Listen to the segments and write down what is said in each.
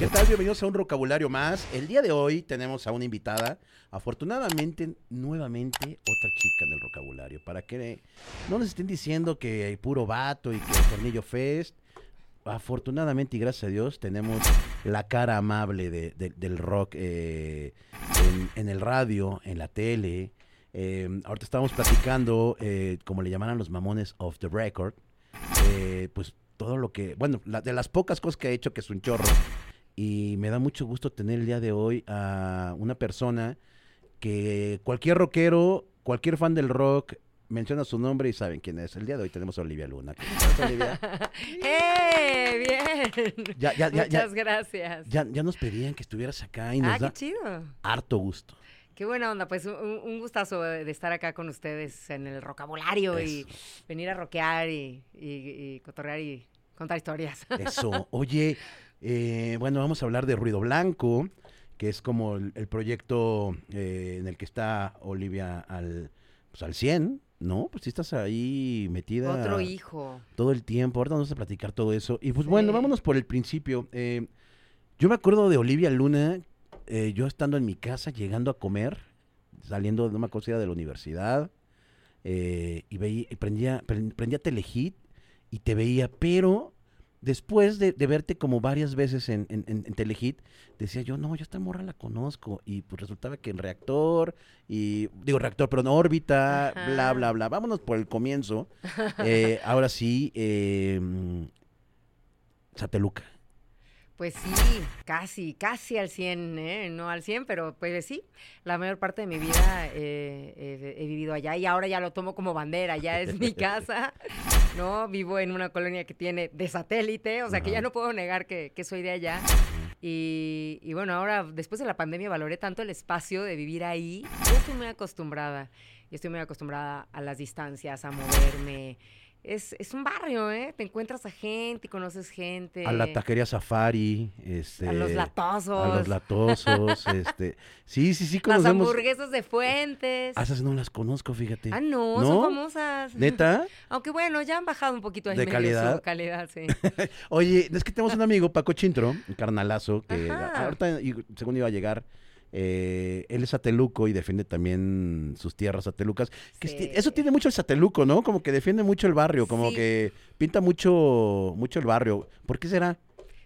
¿Qué tal? Bienvenidos a un vocabulario más. El día de hoy tenemos a una invitada. Afortunadamente, nuevamente, otra chica en el vocabulario. Para que no nos estén diciendo que hay puro vato y que Tornillo Fest. Afortunadamente y gracias a Dios tenemos la cara amable de- de- del rock eh, en, el radio, en la tele. Eh, ahorita estamos platicando, eh, como le llamaran los mamones, off the record. eh, pues todo lo que, bueno, de las pocas cosas que ha hecho, que es un chorro. Y me da mucho gusto tener el día de hoy a una persona que cualquier rockero, cualquier fan del rock, menciona su nombre y saben quién es. El día de hoy tenemos a Olivia Luna. ¿Cómo estás, Olivia? ¡Eh! Bien. Ya, ya, ya, ya, Muchas gracias. ya, ya nos pedían que estuvieras acá y nos ah, qué da chido. harto gusto. Qué buena onda. Pues un, un gustazo de estar acá con ustedes en el vocabulario y Eso. venir a rockear y, y- y cotorrear y contar historias. Eso. Oye, eh, bueno, vamos a hablar de Ruido Blanco, que es como el, el proyecto eh, en el que está Olivia al, pues al 100, ¿no? Pues sí estás ahí metida Otro hijo. todo el tiempo. Ahorita vamos a platicar todo eso. Y pues bueno, vámonos por el principio. Eh, yo me acuerdo de Olivia Luna, eh, yo estando en mi casa, llegando a comer, saliendo de una cosa de la universidad, eh, y veía, y prendía, pren- prendía Telehit y te veía, pero después de, de verte como varias veces en, en, en- en Telehit, decía yo, no, yo esta morra la conozco. Y pues resultaba que en reactor, y digo reactor, pero en órbita, Ajá. bla, bla, bla. Vámonos por el comienzo. Eh, ahora sí, eh, Sateluca. Pues sí, casi, casi al 100, ¿eh? No al 100, pero pues sí, la mayor parte de mi vida eh, he, he vivido allá y ahora ya lo tomo como bandera, ya es mi casa, ¿no? Vivo en una colonia que tiene de satélite, o sea que ya no puedo negar que, que soy de allá. Y, y bueno, ahora después de la pandemia valoré tanto el espacio de vivir ahí, ya estoy muy acostumbrada, ya estoy muy acostumbrada a las distancias, a moverme. Es, es un barrio, ¿eh? Te encuentras a gente, conoces gente. A la taquería Safari, este, A los latosos. a los latosos, este, sí, sí, sí Las conocemos. hamburguesas de Fuentes. Ah, esas no las conozco, fíjate. Ah, no, ¿No? son famosas. ¿Neta? Aunque bueno, ya han bajado un poquito ahí ¿De medio calidad? su calidad, sí. Oye, es que tenemos un amigo, Paco Chintro, un carnalazo, que Ajá. ahorita, y según iba a llegar, eh, él es sateluco y defiende también sus tierras satelucas. Que Sí. Eso tiene mucho el sateluco, ¿no? Como que defiende mucho el barrio, como Sí. que pinta mucho, mucho el barrio. ¿Por qué será?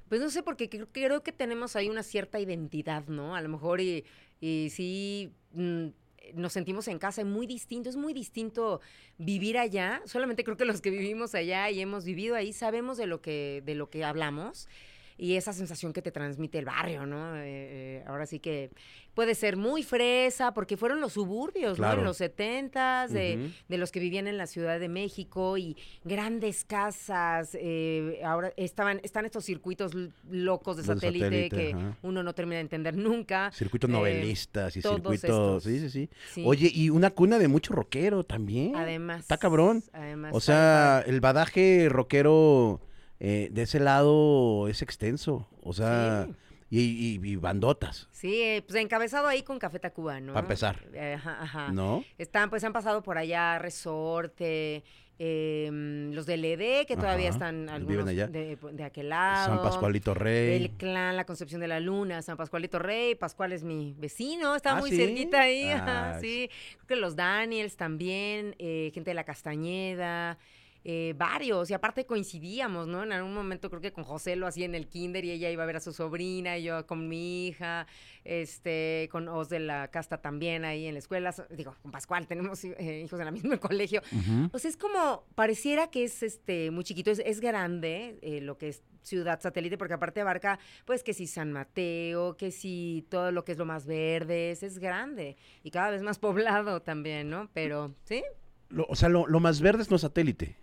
Pues no sé, porque creo, que tenemos ahí una cierta identidad, ¿no? A lo mejor y, y sí mm, nos sentimos en casa, es muy distinto, es muy distinto vivir allá. Solamente creo que los que vivimos allá y hemos vivido ahí sabemos de lo que, de lo que hablamos. Y esa sensación que te transmite el barrio, ¿no? Eh, eh, ahora sí que puede ser muy fresa, porque fueron los suburbios, ¿no? En los setentas, de, Ujú. de los que vivían en la Ciudad de México y grandes casas. eh, ahora estaban, están estos circuitos locos de satélite, satélite, que ajá. uno no termina de entender nunca. Circuitos Eh, novelistas y circuitos. Sí, sí, sí, Sí. Oye, y una cuna de mucho rockero también. Además. Está cabrón. Además, O sea, el badaje rockero eh, de ese lado es extenso. O sea, y, y- y bandotas, Sí, eh, pues encabezado ahí con Café Tacuba, ¿no? Pa' empezar. Eh, Ajá, ajá. ¿no? Están, pues han pasado por allá Resorte, em, los del ED, que todavía Ajá, están viven algunos allá. de, de aquel lado. San Pascualito Rey. El clan La Concepción de la Luna, San Pascualito Rey, Pascual es mi vecino, está ¿Ah, muy sí? cerquita ahí, Ah, sí. Creo que los Daniels también, eh, gente de la Castañeda, eh, varios, y aparte coincidíamos, ¿no? En algún momento creo que con José lo hacía en el kinder y ella iba a ver a su sobrina y yo con mi hija, este, con Os de la Casta también ahí en la escuela, digo, con Pascual tenemos eh, hijos en el mismo colegio, Ujú. o sea, es como, pareciera que es este muy chiquito, es, es grande eh, lo que es ciudad satélite, porque aparte abarca, pues, que si San Mateo, que si todo lo que es lo más verde, es, es grande y cada vez más poblado también, ¿no? Pero, ¿sí? Lo- o sea, lo, lo más verde es no satélite.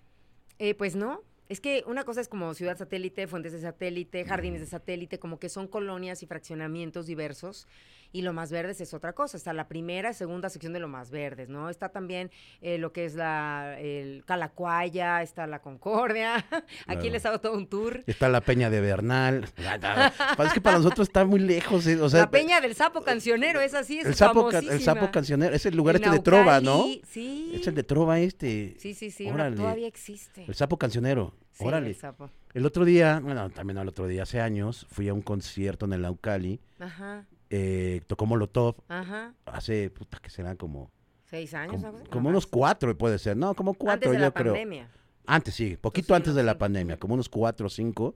Eh, pues no. Es que una cosa es como ciudad satélite, fuentes de satélite, jardines de satélite, como que son colonias y fraccionamientos diversos. Y lo más verdes es otra cosa. Está la primera, segunda sección de lo más verdes, ¿no? Está también eh, lo que es la el Calacuaya, está la Concordia. Aquí les hago todo un tour. Está la Peña de Bernal. es que para nosotros está muy lejos. eh, O sea, la Peña del Sapo Cancionero, es así, es el sapo, ca- el famosísima. sapo cancionero. Es el lugar En este de trova, ¿no? Sí. Es el de trova este. Sí, sí, sí, Órale. todavía existe. El sapo cancionero. Sí, Órale. el sapo. El otro día, bueno, también el otro día, hace años, fui a un concierto en el Naucali. Ajá, eh, tocó Molotov ajá. hace, puta, que será como, ¿Seis años? como, unos cuatro puede ser. No, como cuatro, Antes de yo la creo. pandemia. Antes, sí, poquito sí, antes de la pandemia, como unos cuatro o cinco.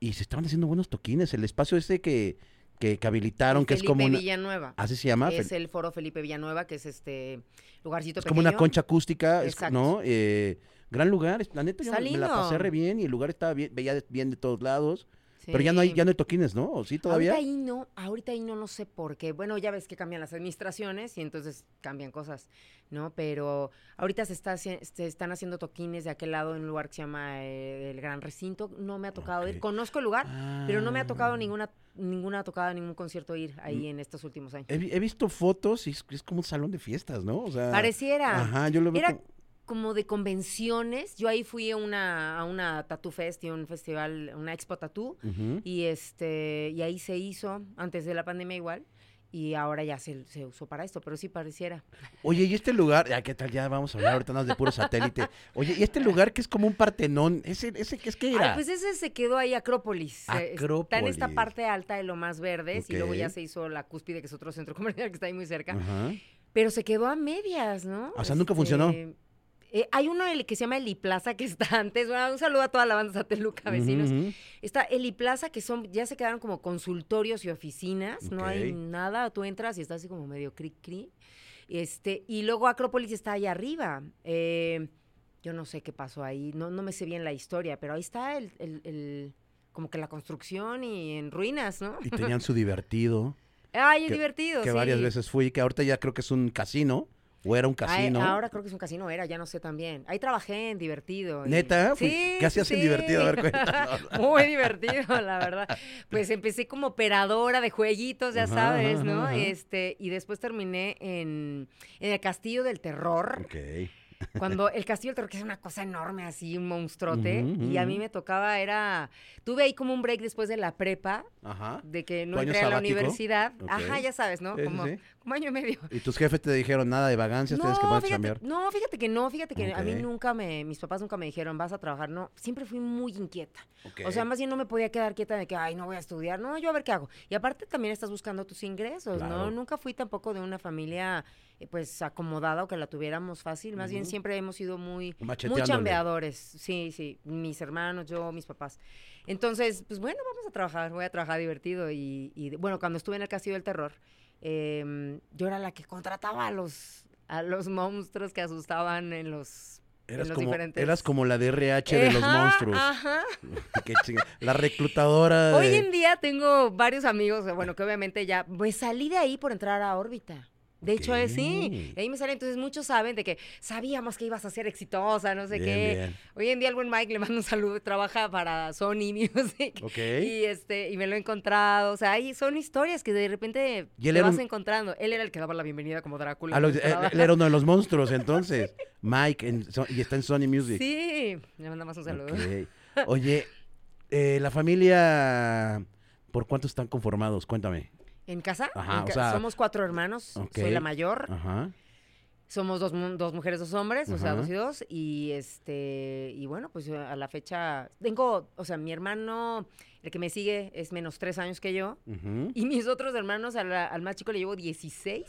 Y se estaban haciendo buenos toquines. El espacio ese que, que, que habilitaron, El que es como una... Villanueva. Así se llama. Es Fel- el foro Felipe Villanueva, que es este lugarcito Es como una pequeño. concha acústica, es-. ¿no? Eh, gran lugar, la neta yo me la pasé re bien y el lugar estaba bien, veía bien de todos lados, Sí. pero ya no hay ya no hay toquines, ¿no? ¿O sí todavía? Ahorita ahí no, ahorita ahí no lo sé por qué. Bueno, ya ves que cambian las administraciones y entonces cambian cosas, ¿no? Pero ahorita se, está, se están haciendo toquines de aquel lado en un lugar que se llama eh, el Gran Recinto. No me ha tocado ir. Conozco el lugar, pero no me ha tocado Ah. ninguna ninguna tocada, ningún concierto ir Mm. ahí en estos últimos años. He, vi- he visto fotos y es, es como un salón de fiestas, ¿no? O sea, Pareciera. Ajá, yo lo veo Era como- como de convenciones. Yo ahí fui a una, a una Tattoo Fest y un festival, una Expo Tattoo. Y este, y ahí se hizo, antes de la pandemia igual, y ahora ya se, se usó para esto, pero sí pareciera. Oye, y este lugar, ay, ¿qué tal? Ya vamos a hablar ahorita más de puro satélite. Oye, y este lugar que es como un partenón, ese, ese ¿qué es que era? Ay, pues ese se quedó ahí Acrópolis. eh, Está en esta Acrópolis. parte alta de lo más verdes y luego ya se hizo la cúspide, que es otro centro comercial que está ahí muy cerca. Pero se quedó a medias, ¿no? O sea, ¿nunca funcionó? Eh, hay uno el que se llama Eliplaza que está antes. Bueno, un saludo a toda la banda Sateluca, vecinos. Ujú, ujú. Está Eliplaza, que son, ya se quedaron como consultorios y oficinas, no hay nada, tú entras y está así como medio cri cri. Este, y luego Acrópolis está allá arriba. Eh, yo no sé qué pasó ahí, no, no me sé bien la historia, pero ahí está el, el- el- como que la construcción y en ruinas, ¿no? Y tenían su divertido, Ay, es que- divertido, que sí. varias veces fui, que ahorita ya creo que es un casino, o era un Ay, casino. ahora creo que es un casino, era, ya no sé también. Ahí trabajé en divertido. y- ¿Neta? Fui- Sí, ¿Qué sí, hacías en divertido? A ver, cuéntanos. Muy divertido, la verdad. Pues empecé como operadora de jueguitos, ya Ajá, sabes, ajá, ¿no? ajá. Este, y después terminé en, en el Castillo del Terror. Ok. Cuando el Castillo del Terror, que es una cosa enorme, así, un monstruote. Y a mí me tocaba, era. Tuve ahí como un break después de la prepa, Ajá. de que no ¿Tu año entré a la universidad. Ajá, ya sabes, ¿no? Sí, como, sí. como año y medio. Y tus jefes te dijeron nada de vagancias, tienes que No a fíjate, chambear. no, fíjate que no, fíjate que a mí nunca me, mis papás nunca me dijeron, vas a trabajar, no, siempre fui muy inquieta. Ok. O sea, más bien no me podía quedar quieta de que, ay, no voy a estudiar, no, yo a ver qué hago. Y aparte también estás buscando tus ingresos, Claro. ¿no? Nunca fui tampoco de una familia, pues, acomodada o que la tuviéramos fácil, más bien siempre hemos sido muy, muy chambeadores, sí, sí, mis hermanos, yo, mis papás. Entonces, pues bueno, vamos a trabajar, voy a trabajar divertido y, bueno, cuando estuve en el Castillo del Terror, em, yo era la que contrataba a los, a los monstruos que asustaban en los... Eras como, diferentes- eras como la DRH de los Ajá, monstruos. Ajá. La reclutadora Hoy en día tengo varios amigos, bueno, que obviamente ya, pues salí de ahí por entrar a órbita. De hecho, es sí. Ok. De ahí me sale, entonces muchos saben de que sabíamos que ibas a ser exitosa, no sé Bien, qué. bien. Hoy en día el buen Mike le mando un saludo, trabaja para Sony Music. Ok. Y este, y me lo he encontrado. O sea, ahí son historias que de repente Y te vas un- encontrando. Él era el que daba la bienvenida como Drácula. A lo- me él, era uno de los monstruos, entonces. Mike, en y está en Sony Music. Sí, le mandamos un saludo. Ok. Oye, eh, la familia, ¿por cuánto están conformados? Cuéntame. ¿En casa? Ajá, En o ca- sea- somos cuatro hermanos. Soy la mayor. Ajá. Somos dos, mu- dos mujeres, dos hombres, o sea, dos y dos. Y este, y bueno, pues a la fecha tengo, o sea, mi hermano, el que me sigue, es menos tres años que yo. ujú. Y mis otros hermanos, al, al más chico le llevo 16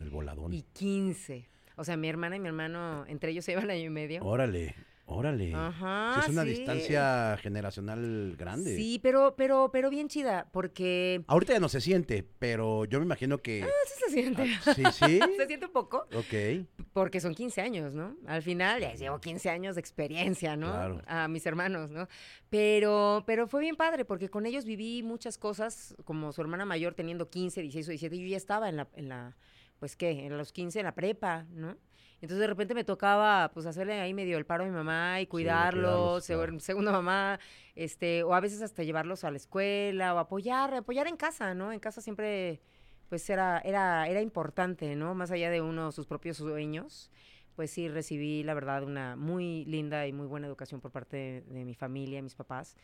El voladón. y 15. O sea, mi hermana y mi hermano, entre ellos se llevan año y medio. Órale, órale. Ajá. Sí, es una sí. distancia generacional grande. Sí, pero, pero, pero bien chida, porque Ahorita ya no se siente, pero yo me imagino que... sí se siente. Ah, sí, sí. se siente un poco, Ok. porque son 15 años, ¿no? Al final ya llevo 15 años de experiencia, ¿no? Claro. A mis hermanos, ¿no? Pero, pero fue bien padre, porque con ellos viví muchas cosas, como su hermana mayor teniendo 15, 16 o 17, yo ya estaba en la, en la, pues qué, en los 15 en la prepa, ¿no? Entonces de repente me tocaba pues hacerle ahí medio el paro a mi mamá y cuidarlos, cuidarlos, claro. seg- segunda mamá, este, o a veces hasta llevarlos a la escuela o apoyar, apoyar en casa, ¿no? En casa siempre pues era, era, era importante, ¿no? Más allá de uno sus propios sueños, pues sí recibí, la verdad, una muy linda y muy buena educación por parte de, de mi familia, mis papás,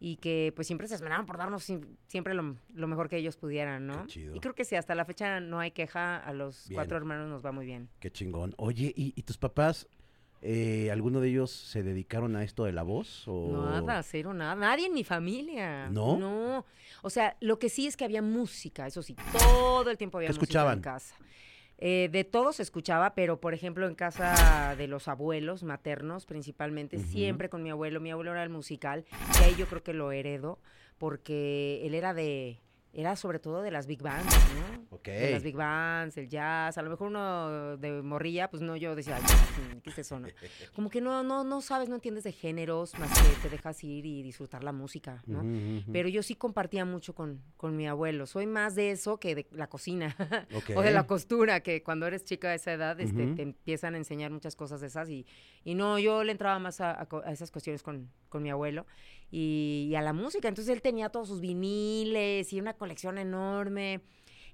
y que pues siempre se esmeraban por darnos siempre lo, lo mejor que ellos pudieran, ¿no? chido. Y creo que sí, hasta la fecha no hay queja, a los Bien. cuatro hermanos nos va muy bien. Qué chingón. Oye, ¿y, y tus papás eh, ¿alguno de ellos se dedicaron a esto de la voz? O... Nada, cero, nada. Nadie en mi familia. ¿No? No. O sea, lo que sí es que había música, eso sí, todo el tiempo había ¿Qué música escuchaban? en casa. Eh, de todo se escuchaba, pero por ejemplo en casa de los abuelos maternos principalmente, siempre con mi abuelo, mi abuelo era el musical, y ahí yo creo que lo heredo, porque él era de, era sobre todo de las big bands, ¿no? Ok. De las big bands, el jazz, a lo mejor uno de morrilla, pues no, yo decía, "Ay, jazz, ¿qué es eso, no? Como que no, no, no sabes, no entiendes de géneros, más que te dejas ir y disfrutar la música, ¿no? Pero yo sí compartía mucho con, con mi abuelo. Soy más de eso que de la cocina o de la costura, que cuando eres chica a esa edad este, te empiezan a enseñar muchas cosas de esas. Y, y no, yo le entraba más a, a a esas cuestiones con, con mi abuelo y, y a la música. Entonces él tenía todos sus viniles y una colección enorme.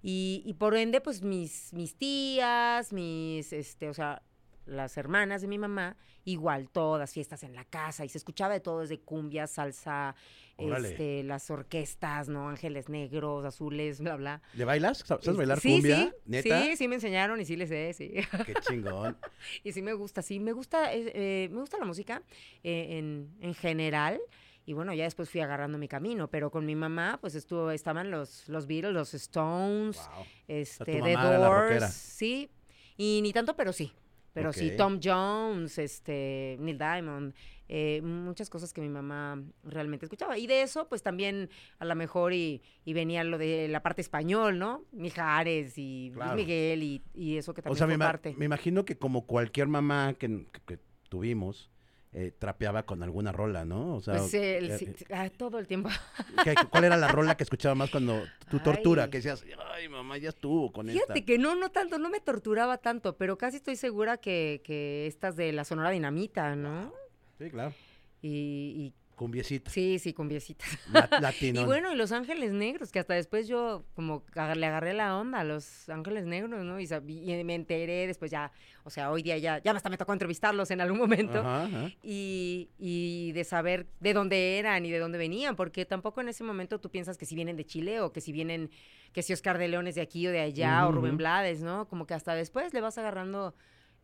Y, y por ende, pues mis, mis tías, mis, este, o sea, las hermanas de mi mamá, igual, todas fiestas en la casa, y se escuchaba de todo, desde cumbia, salsa, Órale. este, las orquestas, ¿no? Ángeles negros, azules, bla, bla. ¿Le bailas? ¿Sabes bailar sí, cumbia? Sí, ¿Neta? Sí, sí me enseñaron y sí les sé, sí. Qué chingón. y sí me gusta, sí, me gusta, eh, eh, me gusta la música eh, en, en general. Y bueno, ya después fui agarrando mi camino, pero con mi mamá, pues estuvo, estaban los, los Beatles, los Stones, Wow. este, The. Doors, sí, y ni tanto, pero sí. Pero sí. Tom Jones, este, Neil Diamond, eh, muchas cosas que mi mamá realmente escuchaba. Y de eso, pues también a lo mejor y, y venía lo de la parte español, ¿no? Mijares y Luis. Miguel y, y eso que O también sea, me, fue ima- parte. me imagino que como cualquier mamá que, que- que tuvimos, eh, trapeaba con alguna rola, ¿no? O sea, Pues el- eh, sí, eh, ah, todo el tiempo. ¿qué- ¿cuál era la rola que escuchaba más cuando tu tortura? Ay. Que decías, ay, mamá, ya estuvo con Fíjate esta. que no, no tanto, no me torturaba tanto, pero casi estoy segura que, que estas de la Sonora Dinamita, ¿no? Sí, claro. Y, Cumbiecita. sí, sí, con viecitas. la- latino. Y bueno, y Los Ángeles Negros, que hasta después yo como le agarré la onda a Los Ángeles Negros, ¿no? Y, me enteré después ya, o sea, hoy día ya, ya hasta me tocó entrevistarlos en algún momento. Ajá, ajá. Y, y de saber de dónde eran y de dónde venían, porque tampoco en ese momento tú piensas que si vienen de Chile o que si vienen, que si Oscar de León es de aquí o de allá o Rubén. Blades, ¿no? Como que hasta después le vas agarrando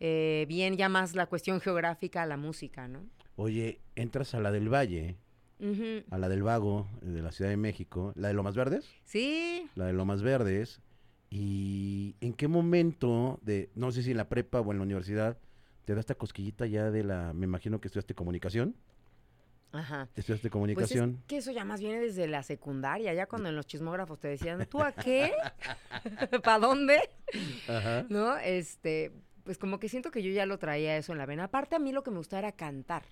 eh, bien ya más la cuestión geográfica a la música, ¿no? Oye, entras a la del Valle, a la del Vago, eh, de la Ciudad de México, la de Lomas Verdes, Sí, la de Lomas Verdes, y ¿en qué momento de, no sé si en la prepa o en la universidad, te da esta cosquillita ya de la, me imagino que estudiaste comunicación, ajá. estudiaste Pues es comunicación, que eso ya más viene desde la secundaria, ya cuando en los chismógrafos te decían, ¿tú a qué? ¿Para dónde? ajá, ¿No? Este, pues como que siento que yo ya lo traía eso en la vena. Aparte a mí lo que me gusta era cantar.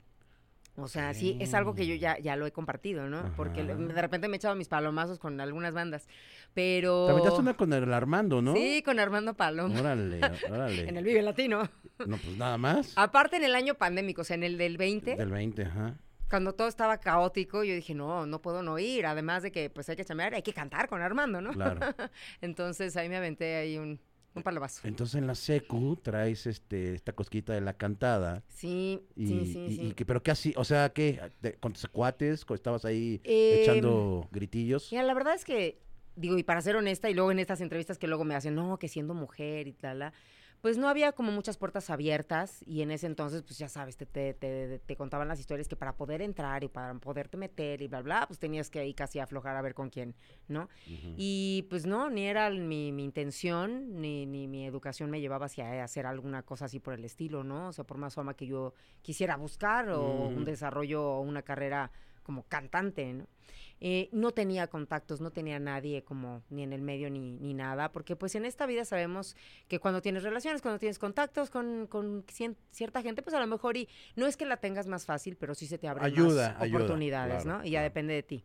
O sea, sí, es algo que yo ya, ya lo he compartido, ¿no? Porque de repente me he echado mis palomazos con algunas bandas. Pero. Te aventaste una con el Armando, ¿no? Sí, con Armando Paloma. Órale, órale. En el Vive Latino. No, pues nada más. Aparte en el año pandémico, o sea, en el del 20, Del 20, ajá. cuando todo estaba caótico, yo dije, no, no puedo no ir. Además de que pues hay que chamear, hay que cantar con Armando, ¿no? Claro. Entonces ahí me aventé ahí un, un palomazo. Entonces en la secu traes este esta cosquita de la cantada. Sí, Y, sí, sí, y- sí. y que- pero qué así, o sea, ¿qué? De- ¿Con tus cuates? ¿Con- ¿Estabas ahí Em, echando gritillos? Mira, la verdad es que, digo, y para ser honesta, y luego en estas entrevistas que luego me hacen, no, que siendo mujer y tal, la, pues no había como muchas puertas abiertas y en ese entonces, pues ya sabes, te, te, te- te contaban las historias que para poder entrar y para poderte meter y bla, bla, pues tenías que ahí casi aflojar a ver con quién, ¿no? Y pues no, ni era mi, mi intención, ni, ni mi educación me llevaba hacia hacer alguna cosa así por el estilo, ¿no? O sea, por más fama que yo quisiera buscar o un desarrollo o una carrera como cantante, ¿no? Eh, no tenía contactos, no tenía nadie como ni en el medio ni, ni nada, porque pues en esta vida sabemos que cuando tienes relaciones, cuando tienes contactos con, con cien- cierta gente, pues a lo mejor y no es que la tengas más fácil, pero sí se te abren Ayuda, más ayuda, oportunidades, claro, ¿no? Y ya claro. depende de ti.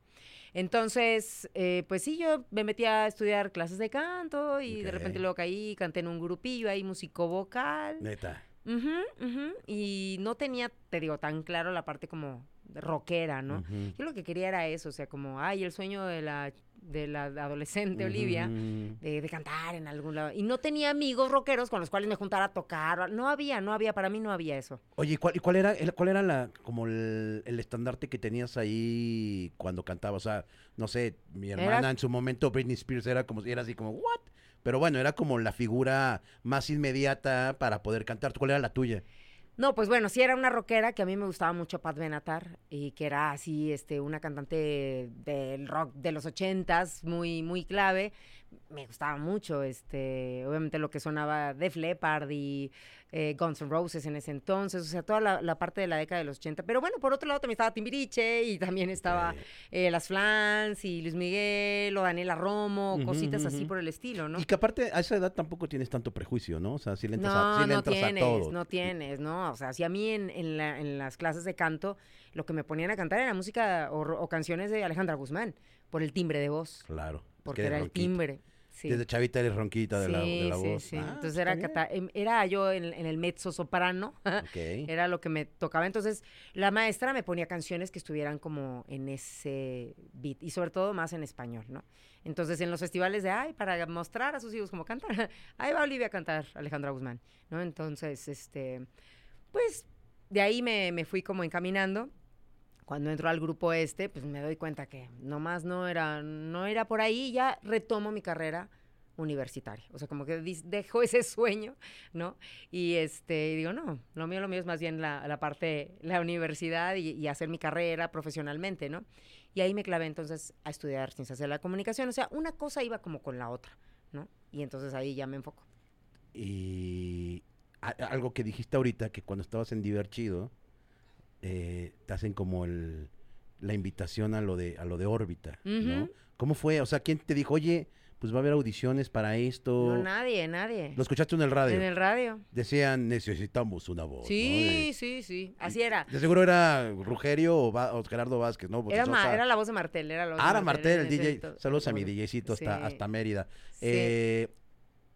Entonces, eh, pues sí, yo me metí a estudiar clases de canto y de repente luego caí, canté en un grupillo ahí, músico vocal. Neta. Ujú, Y no tenía, te digo, tan claro la parte como rockera, ¿no? Yo lo que quería era eso, o sea, como, ay, el sueño de la, de la adolescente Olivia, de, de cantar en algún lado. Y no tenía amigos rockeros con los cuales me juntara a tocar. No había, no había, para mí no había eso. Oye, ¿y cuál, y cuál era, el- cuál era la, como el, el estandarte que tenías ahí cuando cantabas? O sea, no sé, mi hermana Era- en su momento, Britney Spears, era como, era así como, ¿what? Pero bueno, era como la figura más inmediata para poder cantar. ¿Cuál era la tuya? No, pues bueno, sí era una rockera que a mí me gustaba mucho Pat Benatar y que era así, este, una cantante del rock de los ochentas, muy, muy clave. Me gustaba mucho, este, obviamente lo que sonaba Def Leppard y eh, Guns N' Roses en ese entonces, o sea, toda la, la parte de la década de los 80. Pero bueno, por otro lado también estaba Timbiriche y también estaba eh, Las Flans y Luis Miguel o Daniela Romo, cositas así por el estilo, ¿no? Y que aparte a esa edad tampoco tienes tanto prejuicio, ¿no? O sea, si le entras, a, No, sí le no entras tienes, a todo. no tienes, ¿no? O sea, si a mí en, en, la- en las clases de canto lo que me ponían a cantar era música o, o canciones de Alejandra Guzmán, por el timbre de voz, Claro. Porque que era el timbre. Sí. Desde chavita eres ronquita de, la, de Sí, la sí, voz. sí. Ah, Entonces era, cata- em, era yo en, en el mezzo soprano, Ok. era lo que me tocaba. Entonces la maestra me ponía canciones que estuvieran como en ese beat y sobre todo más en español, ¿no? Entonces en los festivales de, ay, para mostrar a sus hijos cómo cantar, ahí va Olivia a cantar Alejandra Guzmán, ¿no? Entonces, este, pues de ahí me, me fui como encaminando. Cuando entro al grupo este, pues me doy cuenta que nomás no era, no era por ahí, ya retomo mi carrera universitaria. O sea, como que dejo ese sueño, ¿no? Y este, digo, no, lo mío, lo mío es más bien la, la parte, la universidad y, y hacer mi carrera profesionalmente, ¿no? Y ahí me clavé entonces a estudiar ciencias de la comunicación. O sea, una cosa iba como con la otra, ¿no? Y entonces ahí ya me enfoco. Y a- algo que dijiste ahorita, que cuando estabas en Diverchido, eh, te hacen como el, la invitación a lo de, a lo de órbita, ¿no? ¿Cómo fue? O sea, ¿quién te dijo, oye, pues va a haber audiciones para esto? No, nadie, nadie. ¿Lo escuchaste en el radio? En el radio. Decían, necesitamos una voz. ¿no? Sí, sí, sí. Así era. De seguro era Rugerio o, o Gerardo Vázquez, ¿no? Era, ma- la voz de Martel. Era la voz de Ah, Martel el DJ. Saludos a mi. DJcito hasta, hasta Mérida. Sí. Eh,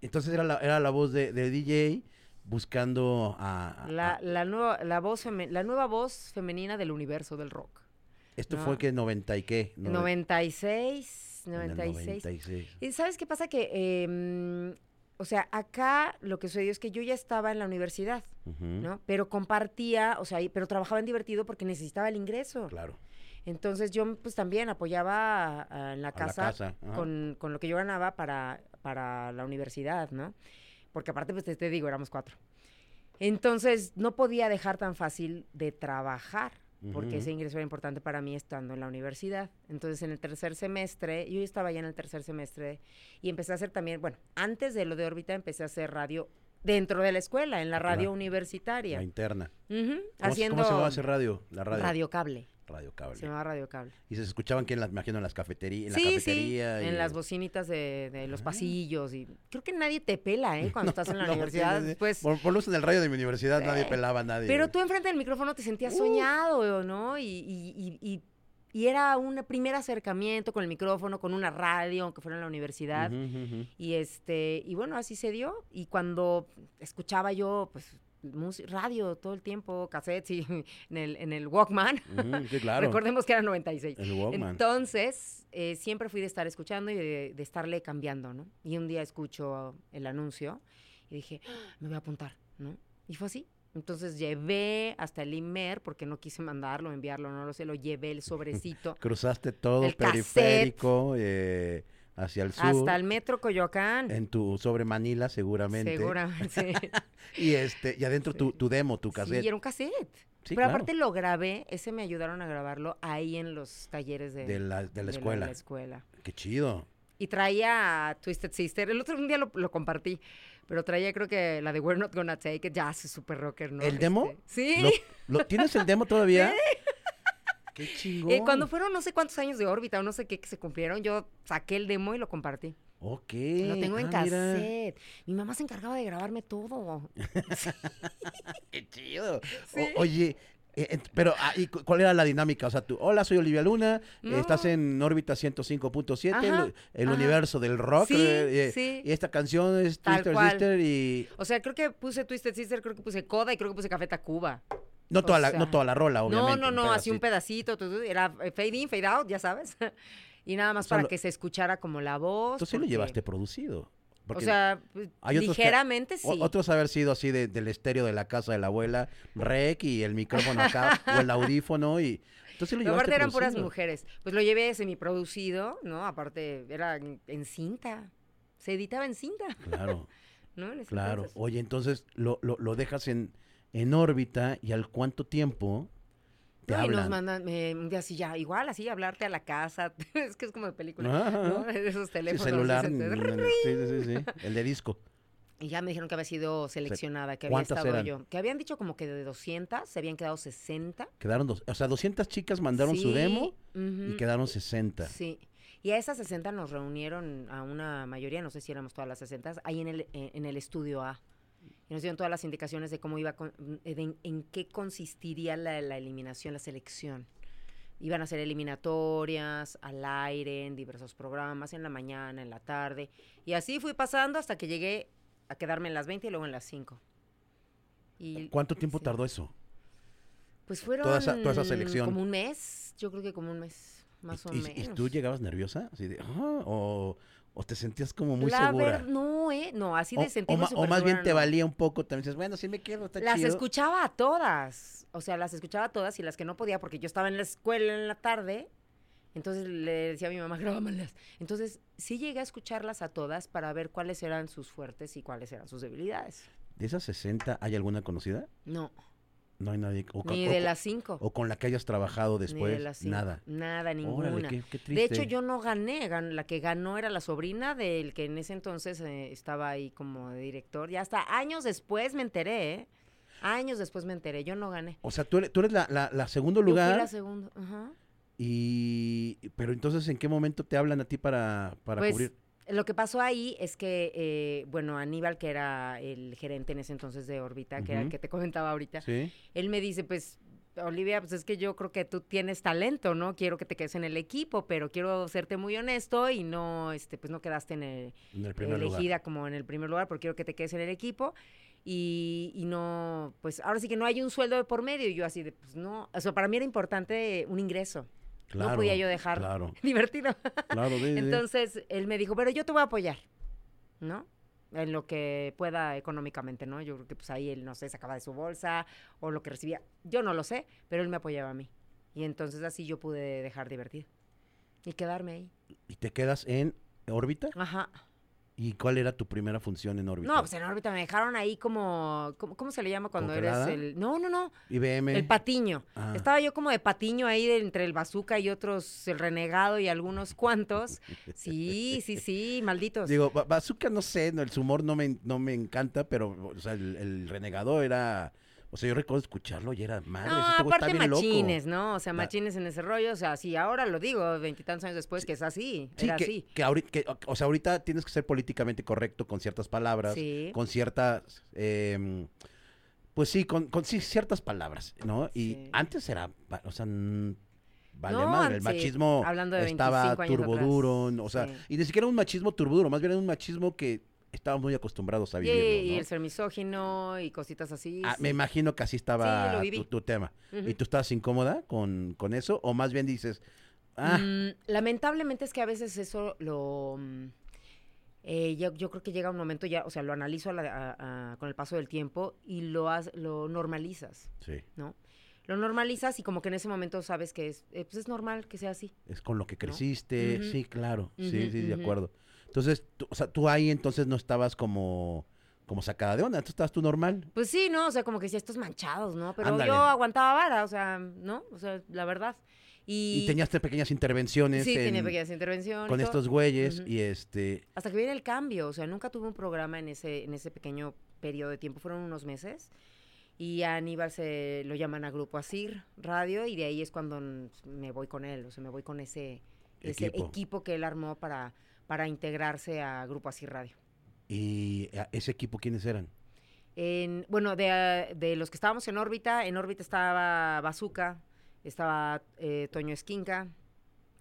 entonces era la, era la voz de, de DJ buscando a... a- La, la, nueva, la, voz la nueva voz femenina del universo del rock. esto no. fue que 90 y qué? Nove- 96, en el 96. 96. Y sabes qué pasa que, eh, mm, o sea, acá lo que sucedió es que yo ya estaba en la universidad, ¿no? Pero compartía, o sea, pero trabajaba en divertido porque necesitaba el ingreso. Claro. Entonces yo pues también apoyaba a- a- en la A la casa, casa, con, con lo que yo ganaba para, para la universidad, ¿no? Porque aparte, pues te, te digo, éramos cuatro. Entonces no podía dejar tan fácil de trabajar, porque Ujú. ese ingreso era importante para mí estando en la universidad. Entonces en el tercer semestre, yo estaba ya en el tercer semestre y empecé a hacer también, bueno, antes de lo de órbita empecé a hacer radio dentro de la escuela, en la radio La- universitaria. La interna. Ujú, ¿Cómo, se- haciendo ¿Cómo se llamaba ese radio? La radio. radio cable. Radio cable. Se llamaba radio cable. Y se escuchaban que en las, imagino, en las cafeterías, en sí, la sí, cafetería. y- en las bocinitas de, de los Ah. pasillos. y Creo que nadie te pela, ¿eh? Cuando estás en la No, universidad. Pues, Por, por lo menos en el radio de mi universidad nadie pelaba a nadie. pero tú enfrente del micrófono te sentías Uh. soñado, ¿no? Y, y- y- y- y era un primer acercamiento con el micrófono, con una radio, aunque fuera en la universidad. Y este, y bueno, así se dio. Y cuando escuchaba yo, pues, radio todo el tiempo, cassettes y en el, en el Walkman. Ujú, sí, claro. Recordemos que era 96. El Walkman. Entonces, eh, siempre fui de estar escuchando y de, de estarle cambiando, ¿no? Y un día escucho el anuncio y dije, "Ah, me voy a apuntar, ¿no? Y fue así. Entonces llevé hasta el IMER, porque no quise mandarlo, enviarlo, no lo sé, lo llevé el sobrecito Cruzaste todo El cassette. periférico eh, hacia el sur. hasta el metro Coyoacán. En tu sobre Manila, seguramente. Seguramente. sí. Y este, y adentro tu, Sí. tu demo, tu Sí, cassette. y era un cassette. Sí, Pero claro. aparte lo grabé, ese me ayudaron a grabarlo ahí en los talleres de, De la- de la escuela. la escuela. Qué chido. Y traía a Twisted Sister. El otro un día lo, lo compartí. Pero traía, creo que la de We're Not Gonna Take It. Ya, es súper rocker, ¿no? ¿El demo? Este, sí. ¿Lo, lo- tienes el demo todavía? Qué chingón. Eh, cuando fueron no sé cuántos años de órbita o no sé qué que se cumplieron, yo saqué el demo y lo compartí. Ok. Lo tengo en ah, mira. cassette. Mi mamá se encargaba de grabarme todo. Qué chido. O- oye, eh, ent- pero ah, ¿y cu- ¿cuál era la dinámica? O sea, tú, hola, soy Olivia Luna, eh, No. estás en órbita 105.7, el, Ajá, universo del rock. Sí, eh, eh, sí. Y esta canción es Tal Twister cual. Sister y O sea, creo que puse Twisted Sister, creo que puse Coda y creo que puse Café Tacuba. No O toda, la, sea, no toda la rola, No, obviamente. no, no, así un pedacito. Era fade in, fade out, ya sabes. y nada más O sea, para lo- que se escuchara como la voz. Entonces sí lo porque- llevaste producido. Porque o sea, hay otros que- ligeramente sí. otros haber sido así de- del estéreo de la casa de la abuela, rec y el micrófono acá, o el audífono y... Entonces lo Pero aparte eran puras producido. mujeres. Pues lo llevé semiproducido, ¿no? Aparte era en, en cinta. Se editaba en cinta, Claro. ¿no? En Claro. entonces. Oye, entonces lo, lo, lo dejas en, en órbita y al cuánto tiempo te No, y nos hablan. mandan eh, un día así ya, igual así, hablarte a la casa. es que es como de película, Ajá, ¿no? esos Sí, teléfonos. celular. mm, se- Sí, sí, sí, sí, El de disco. Y ya me dijeron que había sido seleccionada, que había ¿Cuántas estado eran? yo. Que habían dicho como que de 200, se habían quedado 60. Quedaron dos, o sea, 200 chicas mandaron su demo y quedaron 60. Sí. Y a esas 60 nos reunieron a una mayoría, no sé si éramos todas las 60, ahí en el, en el estudio A. Y nos dieron todas las indicaciones de cómo iba, con- eh, de en, en qué consistiría la, la eliminación, la selección. Iban a ser eliminatorias, al aire, en diversos programas, en la mañana, en la tarde. Y así fui pasando hasta que llegué a quedarme en las 20 y luego en las 5. Y, ¿Cuánto tiempo sí. tardó eso? Pues fueron toda esa- toda esa selección? como un mes, yo creo que como un mes, más ¿Y, o y- menos. y tú llegabas nerviosa? Así de, "Ah", o, o te sentías como muy La segura? ver- no, ¿eh? No, así o, de o sentirme ma- o más bien te valía un poco, también dices, bueno, si me está Las chido. escuchaba a todas. O sea, las escuchaba a todas y las que no podía porque yo estaba en la escuela en la tarde. Entonces le decía a mi mamá, grábamelas. Entonces sí llegué a escucharlas a todas para ver cuáles eran sus fuertes y cuáles eran sus debilidades. ¿De esas 60 hay alguna conocida? No, No hay nadie. O, ni o de las cinco. o con la que hayas trabajado ni de después, las cinco. nada. Nada, ninguna. Órale, qué, qué De hecho, yo no gané. gan- La que ganó era la sobrina del que en ese entonces eh, estaba ahí como director. Y hasta años después me enteré, ¿eh? Años después me enteré. Yo no gané. O sea, tú eres, tú eres la, la- la segundo Yo fui lugar. la segunda. Ajá. y Pero entonces, ¿en qué momento te hablan a ti para, para Pues, cubrir? Lo que pasó ahí es que, eh, bueno, Aníbal, que era el gerente en ese entonces de Orbita, que era el que te comentaba ahorita, Sí. él me dice, pues, Olivia, pues es que yo creo que tú tienes talento, ¿no? Quiero que te quedes en el equipo, pero quiero serte muy honesto y no, este, pues no quedaste en el, En el primer lugar. elegida como en el primer lugar, porque quiero que te quedes en el equipo. Y, y no, pues ahora sí que no hay un sueldo de por medio. Y yo así de, pues no, o sea, para mí era importante un ingreso. Claro, no podía yo dejar Claro, divertido. claro. sí, sí, sí. Entonces él me dijo, pero yo te voy a apoyar, ¿no? En lo que pueda económicamente, ¿no? Yo creo que pues ahí él, no sé, sacaba de su bolsa o lo que recibía. Yo no lo sé, pero él me apoyaba a mí. Y entonces así yo pude dejar divertido y quedarme ahí. ¿Y te quedas en órbita? Ajá. ¿Y cuál era tu primera función en órbita? No, pues en órbita me dejaron ahí como, ¿cómo, cómo se le llama cuando ¿Congelada? eres el... No, no, no, IBM. el patiño. Ah. Estaba yo como de patiño ahí de entre el bazooka y otros, el renegado y algunos cuantos. Sí, sí, sí, malditos. Digo, Ba- Bazooka no sé, no, el humor no me, no me encanta, pero, o sea, el, el renegado era, o sea, yo recuerdo escucharlo y era madre, No, este aparte bien loco. machines, ¿no? O sea, machines en ese rollo. O sea, sí, ahora lo digo, veintitantos años después, que es así. Sí, era que, así. que ahorita, que, o sea, ahorita tienes que ser políticamente correcto con ciertas palabras, Sí. con ciertas, em, pues sí, con, con sí, ciertas palabras, ¿no? Y antes era, o sea, vale No, madre, el machismo hablando de estaba 25 años turbo atrás. duro, o sea, y ni siquiera un machismo turbo duro, más bien era un machismo que estábamos muy acostumbrados a Y, vivirlo, y ¿no? el ser misógino y cositas así. Ah, sí. me imagino que así estaba Sí, tu, tu tema. ¿Y tú estabas incómoda con, con eso? ¿O más bien dices, ah, Mm, lamentablemente es que a veces eso lo... mm, eh, yo, yo creo que llega un momento ya, o sea, lo analizo a la- a- a- con el paso del tiempo y lo, haz- lo normalizas, sí, ¿no? Lo normalizas y como que en ese momento sabes que es, eh, pues es normal que sea así. es con lo que creciste, sí, claro, sí, sí, de acuerdo. Entonces, tú, o sea, tú ahí entonces no estabas como, como sacada de onda, tú estabas tú normal. Pues sí, ¿no? O sea, como que decía, estos manchados, ¿no? Pero Ándale. yo aguantaba vara, o sea, ¿no? O sea, la verdad. Y, Y, tenías te- pequeñas intervenciones Sí, tenía en- pequeñas intervenciones. con estos güeyes y este, Hasta que viene el cambio, o sea, nunca tuve un programa en ese, en ese pequeño periodo de tiempo, fueron unos meses. Y a Aníbal se lo llaman a Grupo Asir Radio y de ahí es cuando me voy con él, o sea, me voy con ese, ese Equipo. equipo. que él armó para, para integrarse a Grupo Asir Radio. y a- ese equipo, ¿quiénes eran? En, bueno, de, de los que estábamos en órbita, en órbita estaba Bazooka, estaba eh, Toño Esquinca,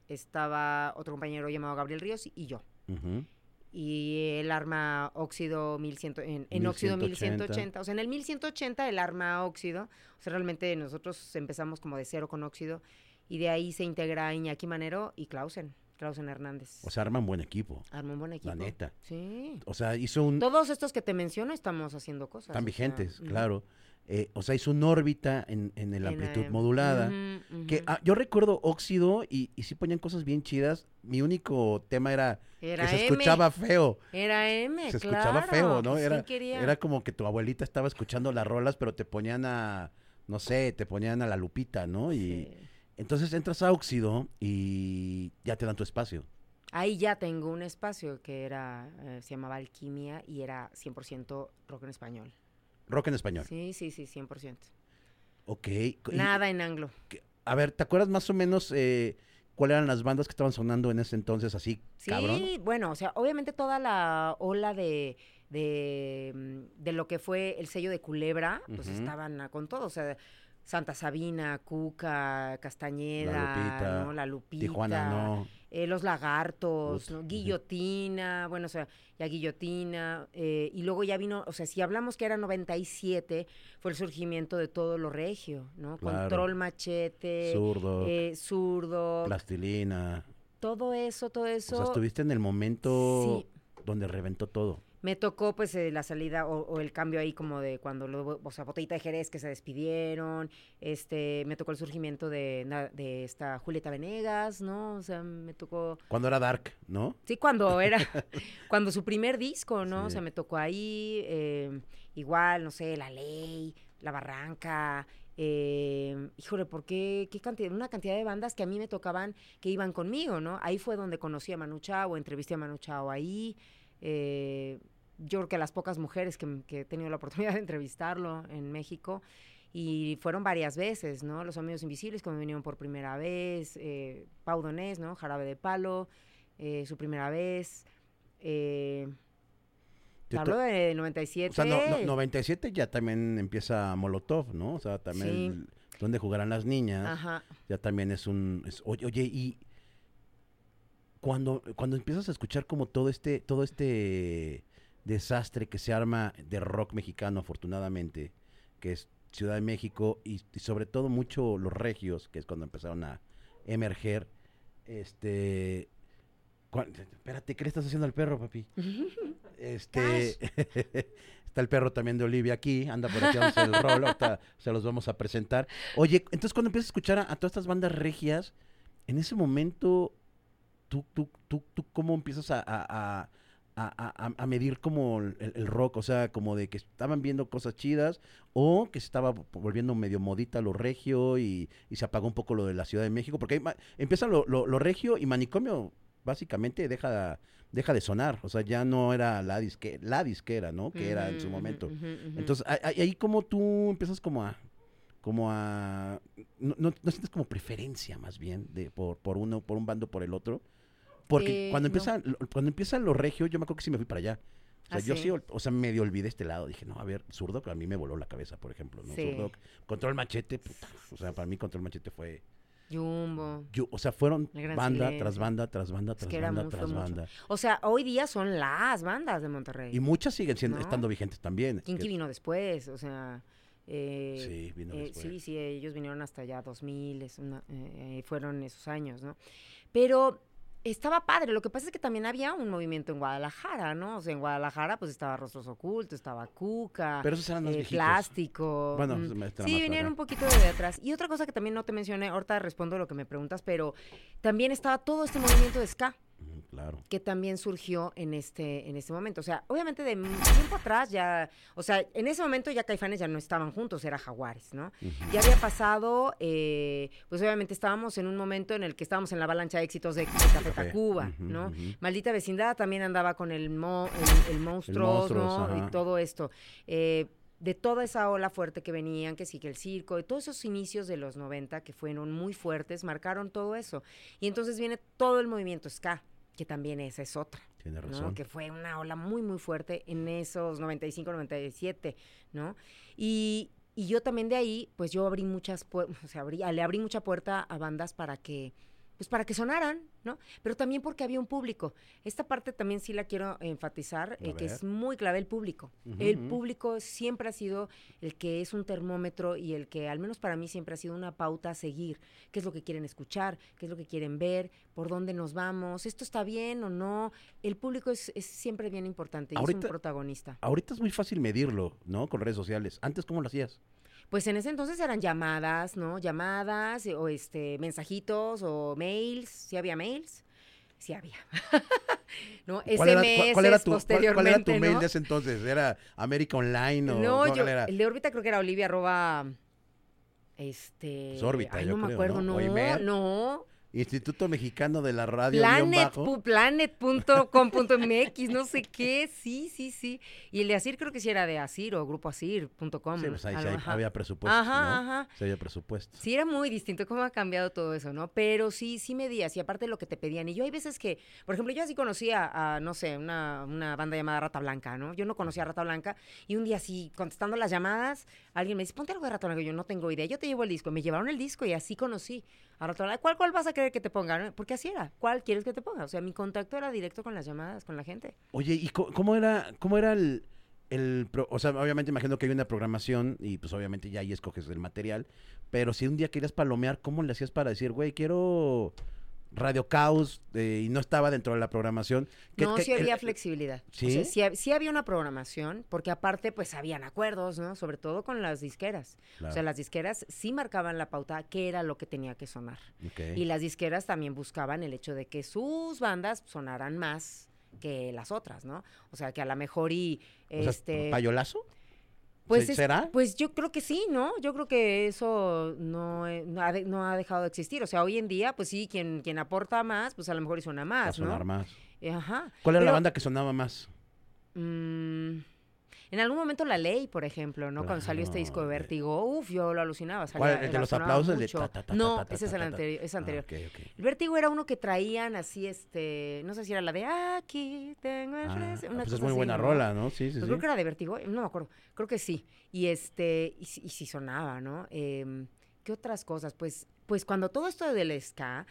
estaba otro compañero llamado Gabriel Ríos y yo. Ujú. Y el arma óxido 1100, en, en óxido 1180. 1180. O sea, en el 1180 el arma óxido, o sea, realmente nosotros empezamos como de cero con óxido y de ahí se integra Iñaki Manero y Clausen. Clausen Hernández. O sea, arman buen equipo. Armó un buen equipo. La neta. Sí. O sea, hizo un... Todos estos que te menciono estamos haciendo cosas. Están o sea, vigentes, ujú. Eh, o sea, hizo una órbita en, en el En, amplitud eh, modulada. Que ah, yo recuerdo Óxido y, y sí ponían cosas bien chidas. Mi único tema era, Era que se M. escuchaba feo. Era M, se escuchaba feo, ¿no? pues, Era, era como que tu abuelita estaba escuchando las rolas, pero te ponían a, no sé, te ponían a la lupita, ¿no? Y Sí. entonces entras a Óxido y ya te dan tu espacio. Ahí ya tengo un espacio que era, eh, se llamaba Alquimia y era 100% rock en español. Rock en español. Sí, sí, sí, 100%. Ok. Y- Nada en anglo. a ver, ¿te acuerdas más o menos eh, cuáles eran las bandas que estaban sonando en ese entonces así, Sí, cabrón? bueno, o sea, obviamente toda la ola de, de, mm, de lo que fue el sello de Culebra, pues estaban con todo, o sea, Santa Sabina, Cuca, Castañeda, La Lupita, ¿no? La Lupita, Tijuana no. Eh, Los Lagartos. Guillotina, bueno, o sea, ya Guillotina, eh, y luego ya vino, o sea, si hablamos que era 97, fue el surgimiento de todo lo regio, ¿no? Claro. Control Machete, Zurdo, eh, Zurdo, plastilina. todo eso, todo eso. O sea, estuviste en el momento Sí. donde reventó todo. Me tocó pues eh, la salida o, o el cambio ahí como de cuando, lo, o sea, Botellita de Jerez que se despidieron, este, me tocó el surgimiento de, de esta Julieta Venegas, ¿no? O sea, me tocó, Cuando era Dark, ¿no? sí, cuando era, cuando su primer disco, ¿no? O sea, me tocó ahí, eh, igual, no sé, La Ley, La Barranca, eh, híjole, ¿por qué? ¿Qué cantidad? Una cantidad de bandas que a mí me tocaban que iban conmigo, ¿no? Ahí fue donde conocí a Manu Chao, entrevisté a Manu Chao ahí. Eh, yo creo que las pocas mujeres que, que he tenido la oportunidad de entrevistarlo en México. Y fueron varias veces, ¿no? Los Amigos Invisibles, cuando vinieron por primera vez. Eh, Pau Donés, ¿no? Jarabe de Palo, eh, su primera vez. Eh, hablo to- de 97. O sea, no, no- 97 ya también empieza Molotov, ¿no? O sea, también Sí. donde jugarán las niñas. Ajá. Ya también es un... es- oye, oye, y cuando, cuando empiezas a escuchar como todo este, todo este desastre que se arma de rock mexicano, afortunadamente, que es Ciudad de México y, y sobre todo mucho los regios, que es cuando empezaron a emerger, este... espérate, ¿qué le estás haciendo al perro, papi? Este, está el perro también de Olivia aquí, anda por aquí el rol, ahorita se los vamos a presentar. Oye, entonces cuando empiezas a escuchar a, a todas estas bandas regias, en ese momento, ¿tú, tú, tú, tú cómo empiezas a, a- a- a- medir como el, el rock? O sea, como de que estaban viendo cosas chidas o que se estaba volviendo medio modita lo regio y, y se apagó un poco lo de la Ciudad de México, porque empieza lo, lo- lo regio y manicomio básicamente deja deja de sonar, o sea, ya no era la disque, la disquera, ¿no? Que era en su momento. Entonces, ahí- ahí ahí como tú empiezas como a como a no, no, no sientes como preferencia más bien de por, por uno, por un bando por el otro. Porque Eh, cuando no. empieza lo- cuando empieza lo regio, yo me acuerdo que sí me fui para allá. O sea, ¿Ah, yo sí? sí, o sea, medio olvidé este lado. Dije, no, a ver, zurdo, a mí me voló la cabeza, por ejemplo, ¿no? Sí. Zurdo, control machete, puta, o sea, para mí control machete fue Jumbo. yo, o sea, fueron banda tras banda, tras banda, tras que era banda, tras mucho. banda. O sea, hoy día son las bandas de Monterrey. Y muchas siguen siendo, ¿No? estando vigentes también. Kinky que- vino después, o sea. eh, Sí, vino eh, después. sí, sí, ellos vinieron hasta ya 2000, es una- eh, eh, fueron esos años, ¿no? Pero estaba padre, lo que pasa es que también había un movimiento en Guadalajara, ¿no? O sea, en Guadalajara pues estaba Rostros Ocultos, estaba Cuca, Pero esos eran más eh. Plástico. Bueno, mm, me- era Sí, acá. un poquito de atrás. Y otra cosa que también no te mencioné, ahorita respondo lo que me preguntas, pero también estaba todo este movimiento de ska Mm, Claro. que también surgió en este, en este momento. O sea, obviamente de tiempo atrás ya, o sea, en ese momento ya Caifanes ya no estaban juntos, era Jaguares, ¿no? Ya había pasado, eh, pues obviamente estábamos en un momento en el que estábamos en la avalancha de éxitos de, de Café. Tacuba, ¿no? Maldita Vecindad también andaba con el, mo, el, ajá. Y todo esto. Eh, de toda esa ola fuerte que venían, que sí, que el circo, de todos esos inicios de los 90 que fueron muy fuertes, marcaron todo eso. Y entonces viene todo el movimiento ska, que también esa es otra. Tiene ¿no? razón. Que fue una ola muy, muy fuerte en esos 95, 97, ¿no? Y, y yo también de ahí, pues yo abrí muchas puertas, o sea, abrí- le abrí mucha puerta a bandas para que pues para que sonaran, ¿no? Pero también porque había un público. Esta parte también sí la quiero enfatizar, eh, que es muy clave el público. El público siempre ha sido el que es un termómetro y el que, al menos para mí, siempre ha sido una pauta a seguir. ¿Qué es lo que quieren escuchar? ¿Qué es lo que quieren ver? ¿Por dónde nos vamos? ¿Esto está bien o no? El público es, es siempre bien importante y es un protagonista. Ahorita es muy fácil medirlo, ¿no? Con redes sociales. Antes, ¿cómo lo hacías? Pues en ese entonces eran llamadas, ¿no? Llamadas eh, o este mensajitos o mails. ¿Sí había mails? Sí había. ¿No? ¿Cuál SMS cuál era tu, cuál- cuál era tu posteriormente, mail de ese entonces? ¿Era América Online o No, yo, era? el de órbita creo que era Olivia arroba, este... Pues órbita, ay, yo no me acuerdo, ¿no? no, no. Instituto Mexicano de la Radio Planet, planet.com.mx, no sé qué, sí, sí, sí. Y el de Asir creo que sí era de Asir o grupoasir.com. Sí, pues ahí sí había presupuesto, Ajá, ¿no? ajá. Sí había presupuesto. Sí, era muy distinto cómo ha cambiado todo eso, ¿no? Pero sí, sí medías y aparte lo que te pedían. Y yo hay veces que, por ejemplo, yo así conocía a, no sé, una, una banda llamada Rata Blanca, ¿no? Yo no conocía a Rata Blanca y un día así, contestando las llamadas, alguien me dice, ponte algo de Rata Blanca. Yo no tengo idea, yo te llevo el disco. Me llevaron el disco y así conocí a Rata Blanca. ¿Cuál, cuál vas a querer que te ponga? no? Porque así era. ¿Cuál quieres que te ponga? O sea, mi contacto era directo con las llamadas, con la gente. Oye, ¿y cómo era, cómo era el, el o sea, obviamente imagino que hay una programación y pues obviamente ya ahí escoges el material, pero si un día querías palomear, ¿cómo le hacías para decir, güey, quiero Radio Caos eh, y no estaba dentro de la programación? ¿Qué- No, qué- sí había el- flexibilidad. O ¿Sí? sea, sí, hab- sí había una programación, porque aparte, pues, habían acuerdos, ¿no? Sobre todo con las disqueras. O sea, las disqueras sí marcaban la pauta qué era lo que tenía que sonar. Y las disqueras también buscaban el hecho de que sus bandas sonaran más que las otras, ¿no? O sea, que a lo mejor y O sea, este ¿Payolazo? Pues ¿Se- es- ¿Será? Pues yo creo que sí, ¿no? Yo creo que eso no, eh, no, ha, de- no ha dejado de existir. O sea, hoy en día, pues sí, quien, quien aporta más, pues a lo mejor y suena Va a más, sonar ¿no? más. Ajá. ¿Cuál era la banda que sonaba más? Mm, en algún momento La Ley, por ejemplo, ¿no? Cuando salió este disco de eh. Vértigo, uf, yo lo alucinaba. ¿Cuál? salía- ¿El de los aplausos? De mucho. ta, ta, ta, no, ese es el anterior. Es Ah, anterior. El Vértigo era uno que traían así, este, no sé si era la de aquí tengo el Ah, fres-", una pues es muy así, buena ¿no? rola, ¿no? Sí, sí, Pues sí. Creo que era de Vértigo, no me acuerdo, creo que sí. Y este, y, sí- y sí sonaba, ¿no? Em, ¿Qué otras cosas? Pues, pues cuando todo esto del ska,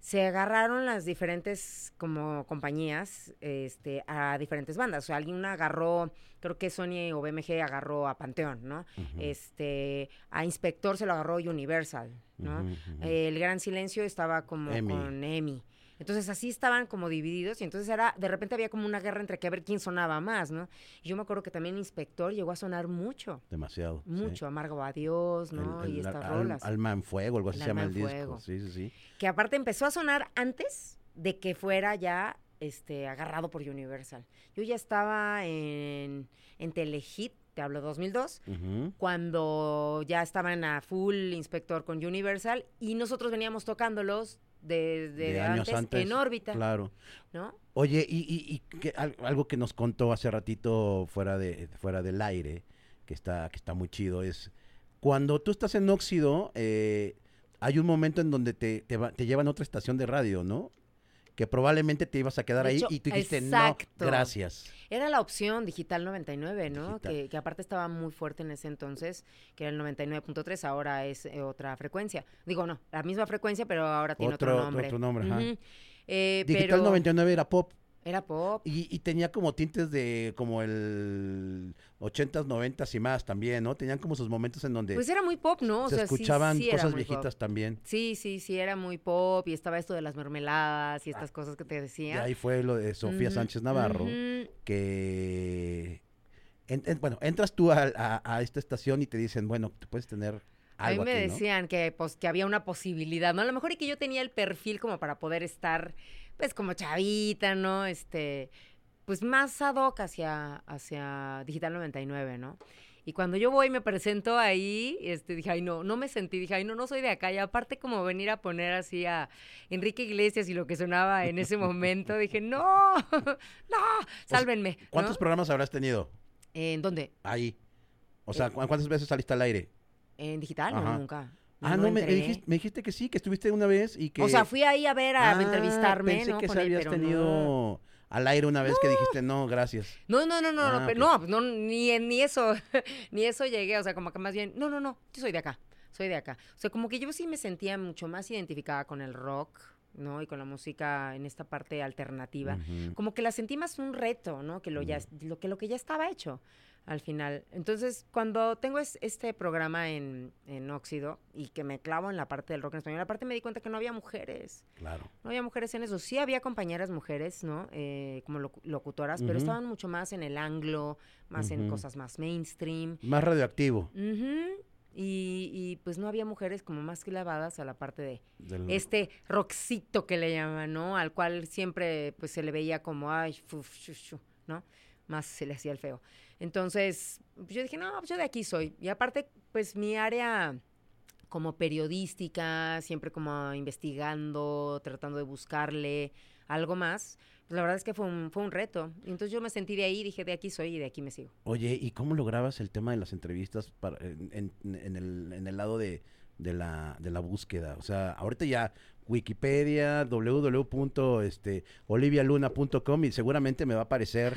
se agarraron las diferentes como compañías este, a diferentes bandas. O sea, alguien agarró, creo que Sony o BMG agarró a Panteón, ¿no? Este, a Inspector se lo agarró Universal, ¿no? El Gran Silencio estaba como Emi. con Emi. Entonces así estaban como divididos y entonces era, de repente había como una guerra entre que a ver quién sonaba más, ¿no? Y yo me acuerdo que también Inspector llegó a sonar mucho, Demasiado. sí. mucho, Amargo Adiós, ¿no? El- y estas al- rolas. Alma en Fuego, algo así El se llama el disco. Fuego. Sí, sí, sí. que aparte empezó a sonar antes de que fuera ya este, agarrado por Universal. Yo ya estaba en, en Telehit, te hablo 2002, Ujú. cuando ya estaban a full inspector con Universal y nosotros veníamos tocándolos De años antes, antes, en órbita, Claro. ¿no? Oye, y, y, y que al- algo que nos contó hace ratito fuera de fuera del aire, que está que está muy chido, es cuando tú estás en óxido, eh, hay un momento en donde te, te, va- te llevan a otra estación de radio, ¿no? Que probablemente te ibas a quedar ahí y tú dijiste, exacto. no, gracias. Era la opción Digital 99, ¿no? Digital. Que, que aparte estaba muy fuerte en ese entonces, que era el 99.3, ahora es eh, otra frecuencia. Digo, no, la misma frecuencia, pero ahora tiene otro, Otro- otro- nombre. otro nombre, ajá. Ujú. Eh, Digital pero 99 era pop Era pop. y, y tenía como tintes de como el 80s, 90s y más también, ¿no? Tenían como sus momentos en donde Pues era muy pop, ¿no? O se sea, escuchaban sí cosas pop. viejitas también. Sí, sí, sí, era muy pop y estaba esto de las mermeladas y estas cosas que te Y decía. ahí fue lo de Sofía Sánchez Navarro. que en- en- bueno, entras tú a, a- a esta estación y te dicen, bueno, te puedes tener A mí algo me aquí, ¿no? decían que, pues, que había una posibilidad, ¿no? A lo mejor y que yo tenía el perfil como para poder estar, pues, como chavita, ¿no? Este, pues, más ad hoc hacia, hacia Digital 99, ¿no? Y cuando yo voy y me presento ahí, este, dije, ay, no, no me sentí, dije, ay, no, no soy de acá. Y aparte como venir a poner así a Enrique Iglesias y lo que sonaba en ese momento, dije, no, no, sálvenme. ¿no? ¿Cuántos programas habrás tenido ¿En dónde? ahí? O sea, ¿cu- ¿cuántas veces saliste al aire? ¿En digital? No, nunca. Ah, no, me, me entré. dijiste, me dijiste que sí, que estuviste una vez y que... O sea, fui ahí a ver, a Ah, entrevistarme, Pensé ¿no? que con sí él, habías pero no. tenido al aire una vez que dijiste, no, gracias. No, no, no, no, Ah, no, pero no, no, ni, ni eso, ni eso llegué, o sea, como que más bien, no, no, no, yo soy de acá, soy de acá. O sea, como que yo sí me sentía mucho más identificada con el rock, ¿no? Y con la música en esta parte alternativa. Ujú. Como que la sentí más un reto, ¿no? Que lo, ya, lo, que lo que ya estaba hecho al final. Entonces, cuando tengo es- este programa en, en Óxido y que me clavo en la parte del rock en español, aparte me di cuenta que no había mujeres. Claro. No había mujeres en eso. Sí había compañeras mujeres, ¿no? Eh, como locu- locutoras, pero estaban mucho más en el anglo, más en cosas más mainstream. Más radioactivo. Ujú. y, y, pues no había mujeres como más clavadas a la parte de del- este rockcito que le llaman, ¿no? Al cual siempre pues se le veía como, ay, fuf, shu, shu", ¿no? Más se le hacía el feo. Entonces, pues, yo dije, no, pues yo de aquí soy. Y aparte, pues mi área como periodística, siempre como investigando, tratando de buscarle algo más, pues la verdad es que fue un, fue un reto. Y entonces yo me sentí de ahí, dije, de aquí soy y de aquí me sigo. Oye, ¿y cómo lograbas el tema de las entrevistas en- en el, en el lado de, de la, de la búsqueda? O sea, ahorita ya Wikipedia, www.olivialuna.com y seguramente me va a aparecer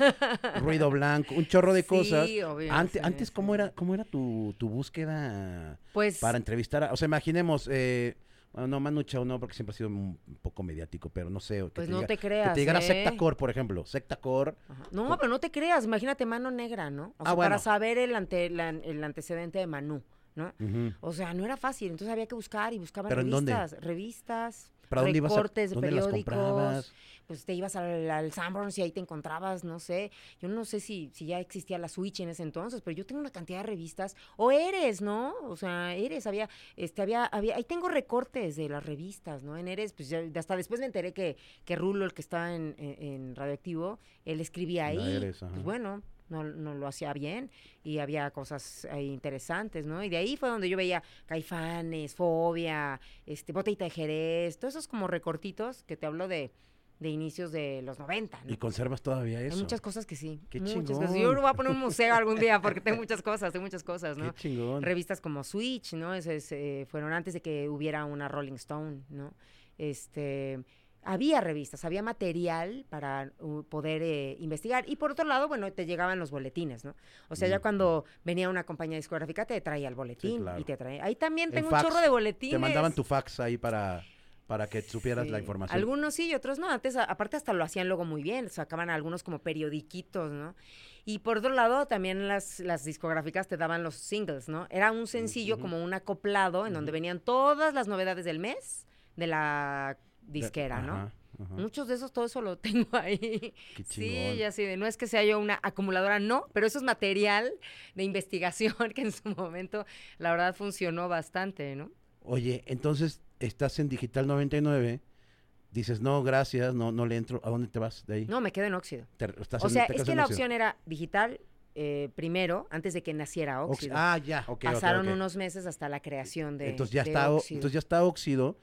ruido blanco, un chorro de cosas. Obvio, sí, antes, sí. ¿cómo era, cómo era tu, tu búsqueda Pues para entrevistar? a- o sea, imaginemos, eh, bueno, no, Manu Chao no, porque siempre ha sido un poco mediático, pero no sé. que Pues te no diga- te Que creas, te llegara ¿eh? Secta Core, por ejemplo. Secta Core. Ajá. No, pero no te creas, imagínate Mano Negra, ¿no? O Ah, sea, bueno. para saber el, ante, la- el antecedente de Manu, ¿no? O sea, no era fácil, entonces había que buscar y buscaban revistas, revistas, ¿Para dónde ibas a- recortes de dónde periódicos, pues te ibas al, al Sanborns y ahí te encontrabas, no sé, yo no sé si, si ya existía la Switch en ese entonces, pero yo tengo una cantidad de revistas, o Eres, ¿no? O sea, Eres, había, este, había, había, ahí tengo recortes de las revistas, ¿no? En Eres, pues ya, hasta después me enteré que, que Rulo, el que estaba en, en- en Radioactivo, él escribía ahí, Eres, pues bueno, no, no lo hacía bien y había cosas ahí interesantes, ¿no? Y de ahí fue donde yo veía Caifanes, Fobia, este, Botellita de Jerez, todos esos como recortitos que te hablo de, de inicios de los 90, ¿no? ¿Y conservas todavía eso? Hay muchas cosas que sí. Qué muchas chingón. cosas. Yo voy a poner un museo algún día porque tengo muchas cosas, tengo muchas cosas, ¿no? Qué chingón. Revistas como Switch, ¿no? Ese es, eh, fueron antes de que hubiera una Rolling Stone, ¿no? Este, había revistas, había material para uh, poder eh, investigar. Y por otro lado, bueno, te llegaban los boletines, ¿no? O sea, ya cuando venía una compañía discográfica te traía el boletín claro. y te traía. Ahí también En tengo fax, un chorro de boletines. Te mandaban tu fax ahí para, para que supieras la información. Algunos sí y otros no. Antes, a- aparte, hasta lo hacían luego muy bien. Sacaban algunos como periodiquitos, ¿no? Y por otro lado, también las, las discográficas te daban los singles, ¿no? Era un sencillo como un acoplado en donde venían todas las novedades del mes de la disquera, ¿no? Ajá, ajá. Muchos de esos, todo eso lo tengo ahí. Qué Sí, ya sí, de- no es que sea yo una acumuladora, no, pero eso es material de investigación que en su momento, la verdad, funcionó bastante, ¿no? Oye, entonces estás en Digital 99, dices, no, gracias, no, no le entro. ¿A dónde te vas de ahí? No, me quedo en óxido. O sea, es que la opción era digital eh, primero, antes de que naciera óxido. Ah, ya, ok, Pasaron unos meses hasta la creación de, entonces, ya de está, o- óxido. entonces ya está óxido.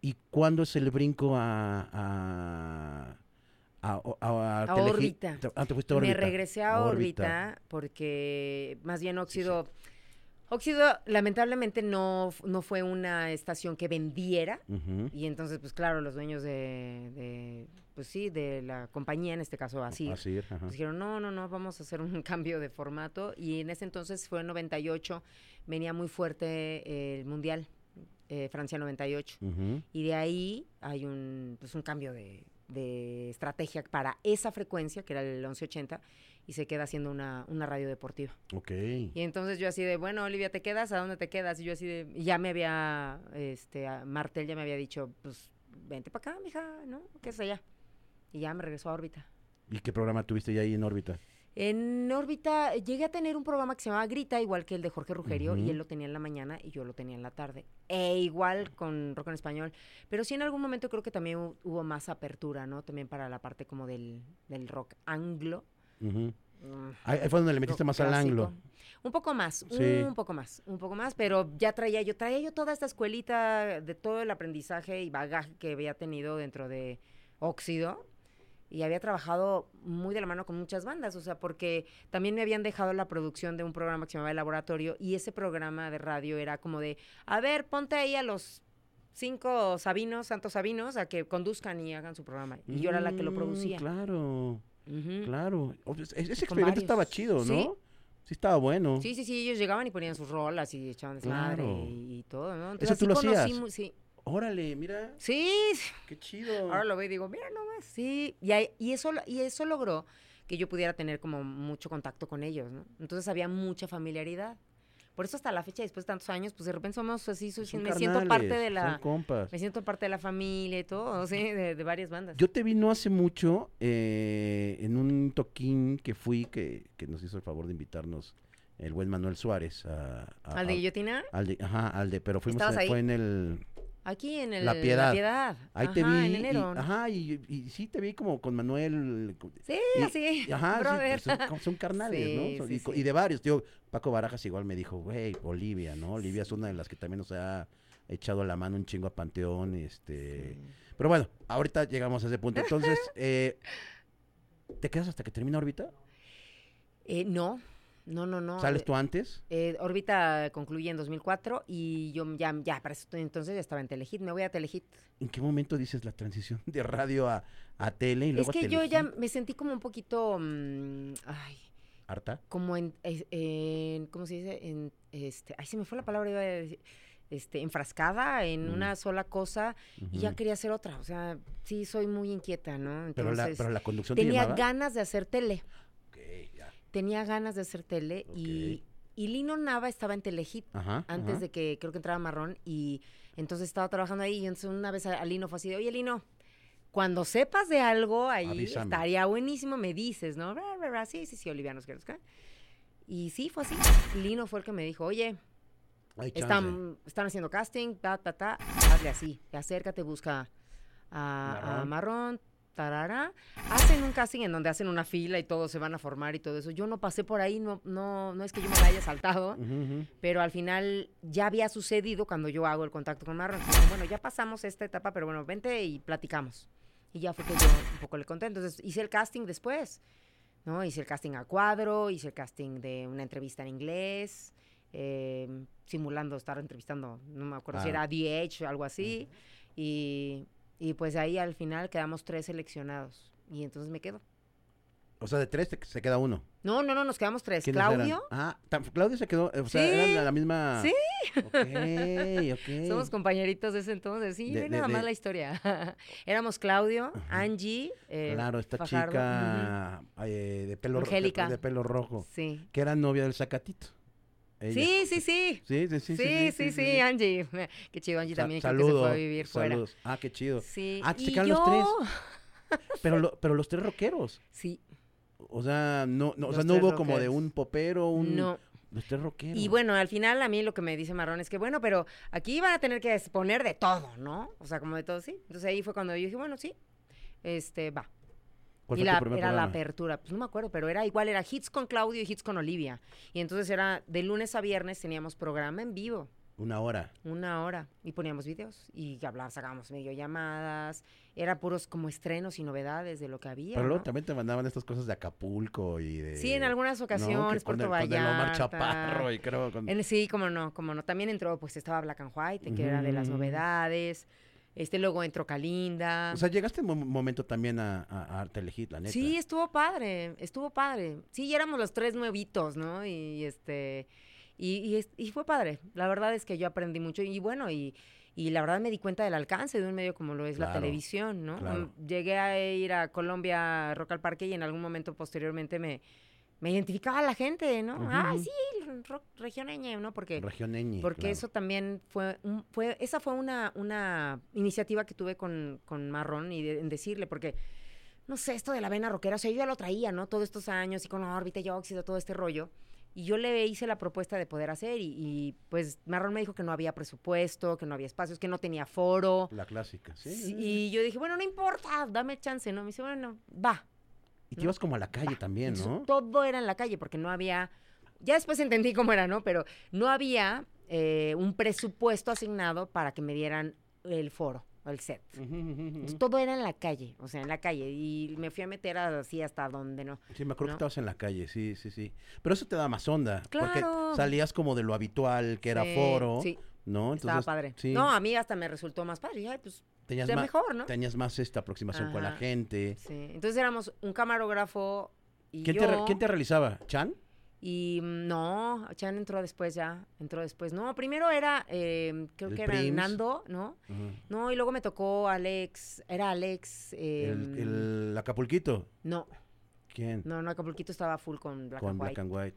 ¿Y cuándo es el brinco a... a a, a, a órbita. Ah, te fuiste a Me órbita. regresé a órbita, porque más bien óxido... óxido, lamentablemente, no, no fue una estación que vendiera. Y entonces, pues claro, los dueños de, de, pues sí, de la compañía, en este caso así. Pues dijeron, no, no, no, vamos a hacer un cambio de formato. Y en ese entonces fue en 98, venía muy fuerte eh, el Mundial, eh, Francia 98. Ujú. Y de ahí hay un, pues un cambio de, de estrategia para esa frecuencia, que era el 1180, y se queda haciendo una, una radio deportiva. Ok. Y entonces yo así de, bueno, Olivia, ¿te quedas? ¿A dónde te quedas? Y yo así de, y ya me había, este, Martel ya me había dicho, pues, vente para acá, mija, ¿no? ¿Qué es allá? Y ya me regresó a órbita. ¿Y qué programa tuviste ya ahí en órbita? En órbita llegué a tener un programa que se llamaba Grita, igual que el de Jorge Rugerio, y él lo tenía en la mañana y yo lo tenía en la tarde. E igual con rock en español. Pero sí en algún momento creo que también hu- hubo más apertura, ¿no? También para la parte como del, del rock anglo. Mm, Ahí, fue donde le metiste más al anglo. Un poco más, Sí. un poco más, un poco más, pero ya traía yo, traía yo toda esta escuelita de todo el aprendizaje y bagaje que había tenido dentro de Óxido y había trabajado muy de la mano con muchas bandas, o sea, porque también me habían dejado la producción de un programa que se llamaba El Laboratorio y ese programa de radio era como de, a ver, ponte ahí a los cinco sabinos, santos sabinos, a que conduzcan y hagan su programa. Y yo era la que lo Mm, producía. Claro, Ujú. claro. O- pues, Ese experimento estaba chido, ¿no? Sí. Sí, estaba bueno. Sí, sí, sí, ellos llegaban y ponían sus rolas y echaban desmadre Claro. y, y todo, ¿no? ¿Eso tú lo hacías? sí. Órale, mira, Sí, qué chido. ahora lo veo y digo, mira nomás, sí. Y, eso, y eso logró que yo pudiera tener como mucho contacto con ellos, ¿no? Entonces había mucha familiaridad. Por eso hasta la fecha, después de tantos años, pues de repente somos así, soy- me siento parte de la... Me siento parte de la familia y todo, sí, de, de varias bandas. Yo te vi no hace mucho eh, en un toquín que fui, que, que nos hizo el favor de invitarnos el buen Manuel Suárez. A, a- ¿Al de Guillotina? al de- ajá, al de, pero fuimos, ¿Estabas a- fue en el, Aquí en el, La Piedad. Piedad. ahí te vi, en y- enero. ¿no? ajá, y, y sí te vi como con Manuel, Sí, y- así, y- ajá, brother. pues, son, son carnales, Sí, ¿no? Son- sí, y, y de varios, tío, Paco Barajas igual me dijo, güey, Olivia, ¿no? Olivia es una de las que también nos ha echado la mano un chingo a Panteón, este... Pero bueno, ahorita llegamos a ese punto. Entonces, eh, ¿te quedas hasta que termina órbita? Eh, no, no, no, no. ¿Sales eh, tú antes? eh, órbita concluye en 2004 y yo ya, ya para eso entonces ya estaba en Telehit. Me voy a Telehit. ¿En qué momento dices la transición de radio a, a tele y Es que a yo ya me sentí como un poquito, mm, ay, ¿Harta? como en, ¿cómo se dice? En, este, ay, se me fue la palabra, iba a decir, este, enfrascada en Mm. una sola cosa y ya quería hacer otra. O sea, sí soy muy inquieta, ¿no? Pero la, pero la conducción tenía ganas de hacer tele. Tenía ganas de hacer tele y, y Lino Nava estaba en Telehit Ajá. antes ajá. de que creo que entraba Marrón y entonces estaba trabajando ahí y entonces una vez a, a Lino fue así de, oye Lino, cuando sepas de algo ahí Avísame. estaría buenísimo, me dices, ¿no? Bra, bra, bra, sí, sí, sí, Olivia, nos queremos. Y sí, fue así. Lino fue el que me dijo, oye, están, están haciendo casting, ta, ta, ta, hazle así, acércate, busca a a Marrón. Tarara. Hacen un casting en donde hacen una fila y todos se van a formar y todo eso. Yo no pasé por ahí, no, no, no es que yo me la haya saltado, pero al final ya había sucedido cuando yo hago el contacto con. Entonces, bueno, ya pasamos esta etapa, pero bueno, vente y platicamos. Y ya fue que yo un poco le conté. Entonces hice el casting después, ¿no? Hice el casting a cuadro, hice el casting de una entrevista en inglés, eh, simulando estar entrevistando, no me acuerdo si Ah. era DH o algo así. y, y pues ahí al final quedamos tres seleccionados. Y entonces me quedo. O sea, de tres te- se queda uno. No, no, no, nos quedamos tres. Claudio, Ah, Claudio se quedó. O sea, Sí. eran la, la misma. Sí. Ok, ok. Somos compañeritos de ese entonces. Sí, De- de- nada más la historia. Éramos Claudio, Ajá. Angie, eh, Claro, esta Fajardo, chica eh, de, pelo Angélica. de pelo rojo. Sí. Que era novia del Zacatito. Sí, sí, sí. Sí, sí, sí. Sí, sí, sí, Angie. Qué chido, Angie también creo que se saludos, fue a vivir fuera. saludos. Ah, qué chido. Sí. Ah, quedan los yo- Pero, lo- pero los tres rockeros. Sí, O sea, no, no, o sea, no tres hubo como de un popero, un... no. Los tres rockeros. Y bueno, al final a mí lo que me dice Marrón es que, bueno, pero aquí van a tener que exponer de todo, ¿no? O sea, como de todo, sí. Entonces ahí fue cuando yo dije, bueno, sí, este, va. ¿Cuál y fue tu la, primer era la apertura, pues no me acuerdo, pero era igual, era hits con Claudio y hits con Olivia. Y entonces era de lunes a viernes teníamos programa en vivo, Una hora. una hora, y poníamos videos y hablábamos, sacábamos videollamadas, era puros como estrenos y novedades de lo que había. Pero luego ¿no? también te mandaban estas cosas de Acapulco y de... Sí, en algunas ¿no? ocasiones, con Puerto con Omar Vallarta. Chaparro y creo... con- En- sí, como no, como no. También entró, pues estaba Black and White, que era de las novedades. Este, luego entró Kalinda. O sea, llegaste en un momento también a, a, a Telehit, la neta. Sí, estuvo padre, estuvo padre. Sí, y éramos los tres nuevitos, ¿no? Y este, y, y, es- y fue padre. La verdad es que yo aprendí mucho y bueno, y, y la verdad me di cuenta del alcance de un medio como lo es la televisión, ¿no? claro. Mm, Llegué a ir a Colombia, Rock al Parque y en algún momento posteriormente me, me identificaba la gente, ¿no? Ay, ujú. sí, rock regioneño, ¿no? Porque Región Ñ, porque claro. eso también fue, un- fue esa fue una, una iniciativa que tuve con, con Marrón y de- en decirle, porque, no sé, esto de la vena rockera, o sea, yo ya lo traía, ¿no? Todos estos años y con órbita y óxido, todo este rollo. Y yo le hice la propuesta de poder hacer y, y, pues Marrón me dijo que no había presupuesto, que no había espacios, que no tenía foro. La clásica, sí. Sí, Y yo dije, bueno, no importa, dame chance, ¿no? Me dice, bueno, va. Y te ibas como a la calle también, ¿no? Todo era en la calle porque no había, ya después entendí cómo era, ¿no? Pero no había eh, un presupuesto asignado para que me dieran el foro, el set. Entonces, todo era en la calle, o sea, en la calle. Y me fui a meter así hasta donde no. Sí, me acuerdo ¿no? que estabas en la calle, sí, sí, sí. Pero eso te da más onda. Claro. Porque salías como de lo habitual, que era Sí, foro, Sí, ¿no? estaba padre. sí, No, a mí hasta me resultó más padre. Ay, pues, tenías, sea más, mejor, ¿no? tenías más esta aproximación con la gente. Sí. Entonces éramos un camarógrafo y ¿Quién, yo. te, quién te realizaba? ¿Chan? Y mm, no, Chan entró después ya, entró después. No, primero era, eh, creo El que era. Nando, ¿no? No, y luego me tocó Alex, era Alex. eh, El, el Acapulquito. No, ¿Quién? no, no, Acapulquito estaba full con Black Con and Black and White.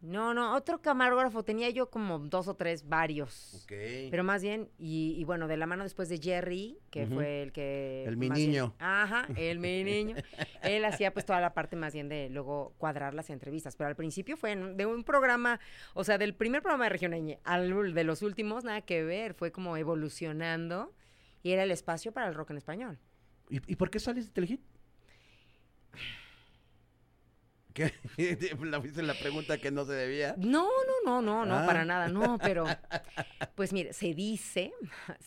No, no, otro camarógrafo, tenía yo como dos o tres, varios. Ok. Pero más bien, y, y bueno, de la mano después de Jerry, que fue el que... El mi bien- niño. ajá, el mi niño. Él hacía pues toda la parte más bien de luego cuadrar las entrevistas. Pero al principio fue en- de un programa, o sea, del primer programa de Región Ñ al de los últimos, nada que ver. Fue como evolucionando y era el espacio para el rock en español. ¿Y, y por qué sales de Telehit? ¿Qué? la la pregunta que no se debía. No, no, no, no, no, Ah. para nada, no, pero pues mire, se dice,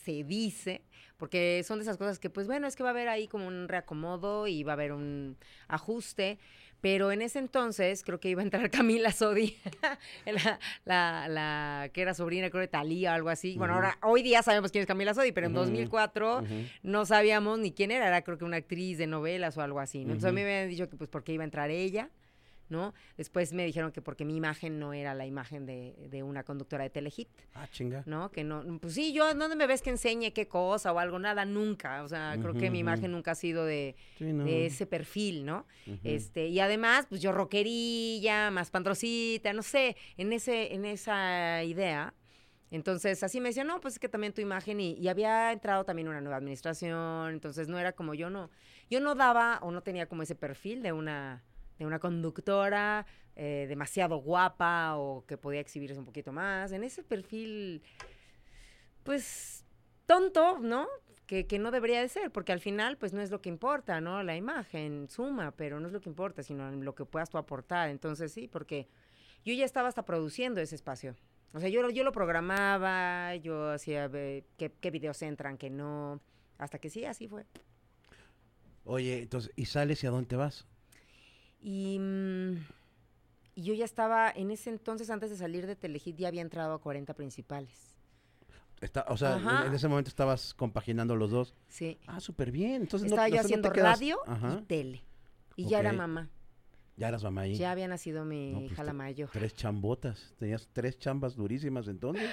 se dice, porque son de esas cosas que pues bueno, es que va a haber ahí como un reacomodo y va a haber un ajuste, pero en ese entonces creo que iba a entrar Camila Sodi, la, la, la que era sobrina creo de Talía o algo así. Bueno, ahora hoy día sabemos quién es Camila Sodi, pero en Ujú, 2004 Ujú. no sabíamos ni quién era, era creo que una actriz de novelas o algo así, ¿no? Entonces a mí me habían dicho que pues porque iba a entrar ella, ¿no? Después me dijeron que porque mi imagen no era la imagen de, de una conductora de Telehit, Ah, chinga. ¿no? Que no, pues sí, yo, ¿dónde me ves que enseñe qué cosa o algo? Nada, nunca. O sea, creo que mi imagen nunca ha sido de, Sí, no. de ese perfil, ¿no? Este, y además, pues yo rockerilla, más pandrosita, no sé, en ese, en esa idea. Entonces, así me decían, no, pues es que también tu imagen, y, y había entrado también una nueva administración, entonces no era como yo no, yo no daba o no tenía como ese perfil de una, de una conductora eh, demasiado guapa o que podía exhibirse un poquito más, en ese perfil, pues, tonto, ¿no? Que, que no debería de ser, porque al final, pues no es lo que importa, ¿no? La imagen suma, pero no es lo que importa, sino lo que puedas tú aportar. Entonces, sí, porque yo ya estaba hasta produciendo ese espacio. O sea, yo, yo lo programaba, yo hacía eh, qué, qué videos entran, qué no, hasta que sí, así fue. Oye, entonces, ¿y sales y a dónde vas? Y, mm, y yo ya estaba, en ese entonces, antes de salir de Telehit, ya había entrado a 40 principales. Está, o sea, Ajá. en, ese momento estabas compaginando los dos. Sí. Ah, súper bien. Entonces, no- Estaba yo no te haciendo radio Ajá. y tele. Y ya era mamá. Ya eras mamá ahí. Ya había nacido mi No, pues, hija la mayor. Tres chambotas. Tenías tres chambas durísimas entonces.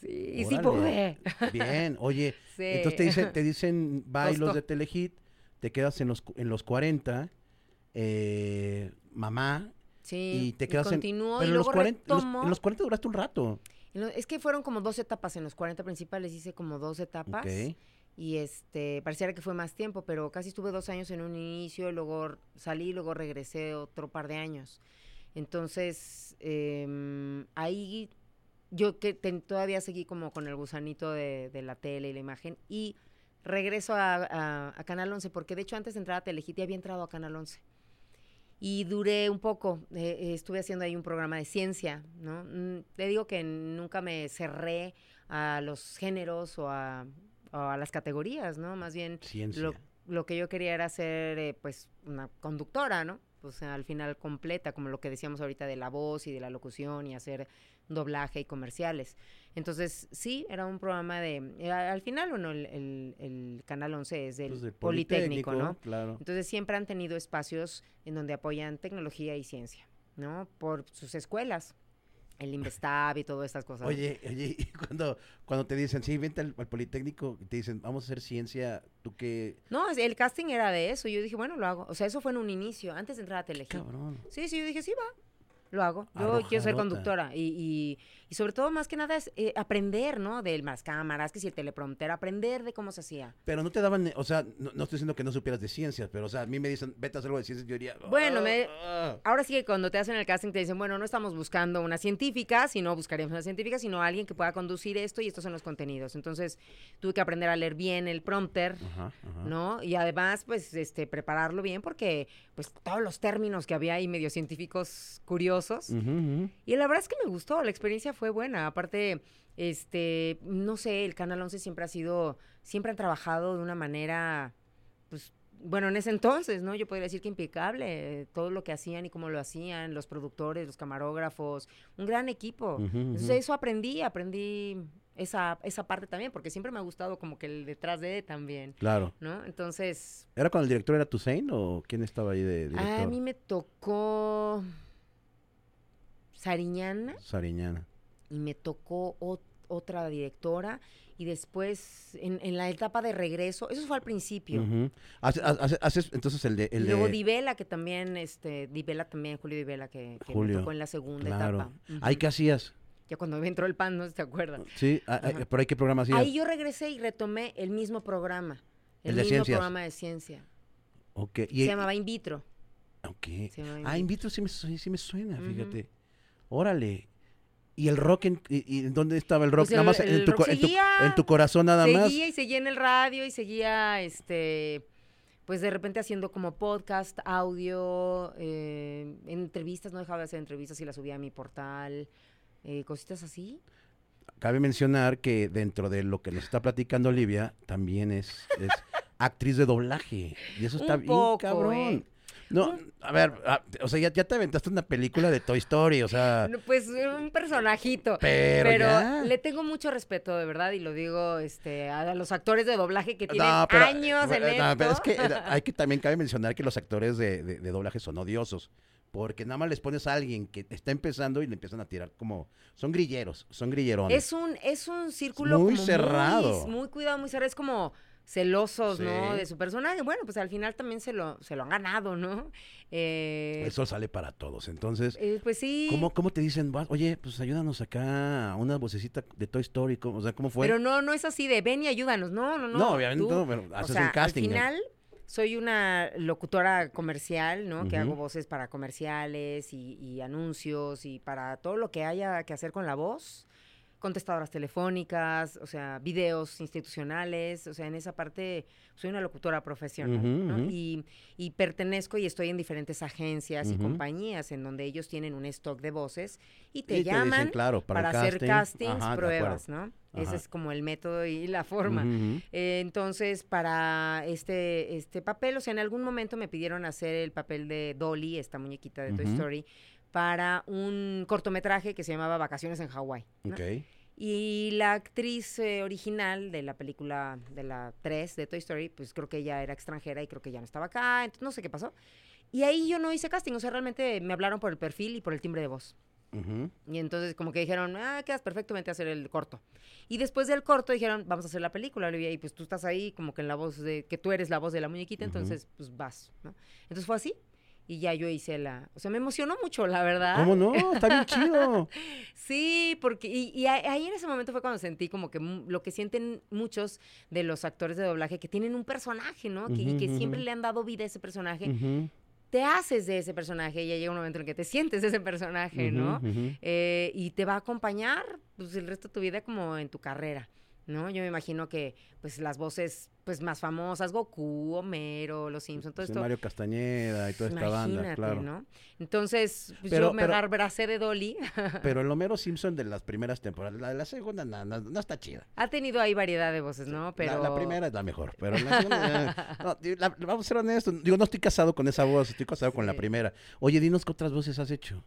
Sí, y sí pude. Bien, oye, Sí. entonces te dicen, te dicen bye los Costó. de Telehit, te quedas en los, en los 40, eh, mamá, Sí, y te quedas en... continuó pero y en los, luego 40, en los- retomó. en los 40 duraste un rato. Es que fueron como dos etapas en los 40 principales, hice como dos etapas. Y este, pareciera que fue más tiempo, pero casi estuve dos años en un inicio, luego salí, luego regresé otro par de años. Entonces, em, ahí yo que ten- todavía seguí como con el gusanito de, de la tele y la imagen y regreso a, a- a Canal 11, porque de hecho antes de entrar a Telehit ya había entrado a Canal 11. Y duré un poco, eh, estuve haciendo ahí un programa de ciencia, ¿no? Mm, Te digo que nunca me cerré a los géneros o a, o a las categorías, ¿no? Más bien Ciencia. lo, lo que yo quería era ser, eh, pues, una conductora, ¿no? O sea, al final completa, como lo que decíamos ahorita de la voz y de la locución y hacer doblaje y comerciales. Entonces, sí, era un programa de... eh, al final, bueno, el, el- el Canal 11 es del Pues, del Politécnico, ¿no? Claro. Entonces siempre han tenido espacios en donde apoyan tecnología y ciencia, ¿no? Por sus escuelas, el Investab y todas estas cosas. Oye, oye, y cuando, cuando te dicen, sí, vente al, al Politécnico, te dicen, vamos a hacer ciencia, tú qué... No, el casting era de eso. Yo dije, bueno, lo hago. O sea, eso fue en un inicio, antes de entrar a Telehit. Cabrón. Sí, sí, yo dije, sí, va. Lo hago. Yo quiero ser conductora. Y, y, y sobre todo, más que nada, es eh, aprender, ¿no? De las cámaras, que si el teleprompter, aprender de cómo se hacía. Pero no te daban, eh, o sea, no, no estoy diciendo que no supieras de ciencias, pero, o sea, a mí me dicen, vete a hacer algo de ciencias, yo diría... Bueno, me- "Ah". Ahora sí que cuando te hacen el casting te dicen, bueno, no estamos buscando una científica, sino buscaríamos una científica, sino alguien que pueda conducir esto y estos son los contenidos. Entonces, tuve que aprender a leer bien el prompter, Ajá, ajá. ¿no? Y además, pues, este, prepararlo bien porque, pues, todos los términos que había ahí medio científicos curiosos. Y la verdad es que me gustó, la experiencia fue buena. Aparte, este, no sé, el Canal 11 siempre ha sido, siempre han trabajado de una manera, pues, bueno, en ese entonces, ¿no? Yo podría decir que impecable, eh, todo lo que hacían y cómo lo hacían, los productores, los camarógrafos, un gran equipo. Entonces eso aprendí, aprendí esa, esa parte también, porque siempre me ha gustado como que el detrás de también, Claro. ¿no? Entonces, ¿Era cuando el director era Toussaint o quién estaba ahí de director? a mí me tocó... Sariñana Sariñana. Y me tocó ot- otra directora y después en, en la etapa de regreso, eso fue al principio. Haces entonces el de... El luego de Divela, que también, este, Divela también, Julio Divela, que, que Julio, me tocó en la segunda claro. etapa. ¿Ahí qué hacías? Ya cuando me entró el pan, no te acuerdas. Sí, Ajá. pero ahí qué programa hacías. Ahí yo regresé y retomé el mismo programa. El, El de mismo ciencias. programa de ciencia. Ok, y- Se llamaba In Vitro. ok. Se llamaba In Ah, Vitro. in vitro sí me, sí me suena, fíjate. Órale. ¿Y el rock en, y, dónde estaba el rock? Pues nada más en tu, en corazón nada más. seguía y seguía en el radio y seguía, este, pues de repente haciendo como podcast, audio, eh, entrevistas, no dejaba de hacer entrevistas y las subía a mi portal, eh, cositas así. Cabe mencionar que dentro de lo que nos está platicando Olivia, también es, es actriz de doblaje. Y eso está Un bien poco, cabrón. ¿eh? No, a ver, ah, o sea, ya, ya te aventaste una película de Toy Story, o sea, Pues un personajito. pero, Pero ya. le tengo mucho respeto, de verdad, y lo digo este, a los actores de doblaje que tienen No, pero, años en eh, no, esto. pero es que eh, hay que también cabe mencionar que los actores de, de- de doblaje son odiosos. Porque nada más les pones a alguien que está empezando y le empiezan a tirar como. Son grilleros, son grillerones. Es un, es un círculo Muy como cerrado. Muy, muy cuidado, muy cerrado. Es como celosos, ¿no? De su personaje. Bueno, pues al final también se lo, se lo han ganado, ¿no? Eh, Eso sale para todos. Entonces, eh, pues sí. ¿cómo, ¿cómo te dicen? "Va, Oye, pues ayúdanos acá a una vocecita de Toy Story. ¿cómo- o sea, ¿cómo fue? Pero no, no es así de ven y ayúdanos. No, no, no. No, obviamente tú- no, pero o haces sea, un casting. Al ¿no? final, soy una locutora comercial, ¿no? Que hago voces para comerciales y, y anuncios y para todo lo que haya que hacer con la voz. Contestadoras telefónicas, o sea, videos institucionales, o sea, en esa parte soy una locutora profesional, ¿no? y, y pertenezco y estoy en diferentes agencias y compañías en donde ellos tienen un stock de voces y te Y te dicen, llaman claro, para, para, el hacer casting. castings, Ajá, pruebas. ¿no? Ese es como el método y la forma. Eh, entonces, para este, este papel, o sea, en algún momento me pidieron hacer el papel de Dolly, esta muñequita de Toy. Story, para un cortometraje que se llamaba Vacaciones en Hawái. ¿no? Ok. Y la actriz eh, original de la película de la 3 de Toy Story, pues creo que ella era extranjera y creo que ya no estaba acá, entonces no sé qué pasó. Y ahí yo no hice casting, o sea, realmente me hablaron por el perfil y por el timbre de voz. Ujú. Y entonces como que dijeron, ah, quedas perfecto, vente a hacer el corto. Y después del corto dijeron, vamos a hacer la película, Olivia, y pues tú estás ahí como que en la voz de, que tú eres la voz de la muñequita, Ujú. entonces pues vas, ¿no? Entonces fue así. Y ya yo hice la, o sea, me emocionó mucho, la verdad. ¿Cómo no? Está bien chido. Sí, porque, y, y ahí en ese momento fue cuando sentí como que lo que sienten muchos de los actores de doblaje, que tienen un personaje, ¿no? Que- y que siempre le han dado vida a ese personaje. Te haces de ese personaje y ya llega un momento en que te sientes de ese personaje, ¿no? eh, y te va a acompañar pues, el resto de tu vida como en tu carrera, ¿no? Yo me imagino que pues las voces pues más famosas, Goku, Homero, Los Simpsons, todo Sí, esto. Mario Castañeda y toda esta banda, claro. ¿no? Entonces, pues, Pero- yo me abracé de Dolly. Pero el Homero Simpson de las primeras temporadas, la de la segunda no, no- no está chida. ha tenido ahí variedad de voces, ¿no? Pero La, la primera es la mejor, pero la segunda, ya- no, la- vamos a ser honestos. Digo, no estoy casado con esa voz, estoy casado con la primera. Oye, dinos qué otras voces has hecho.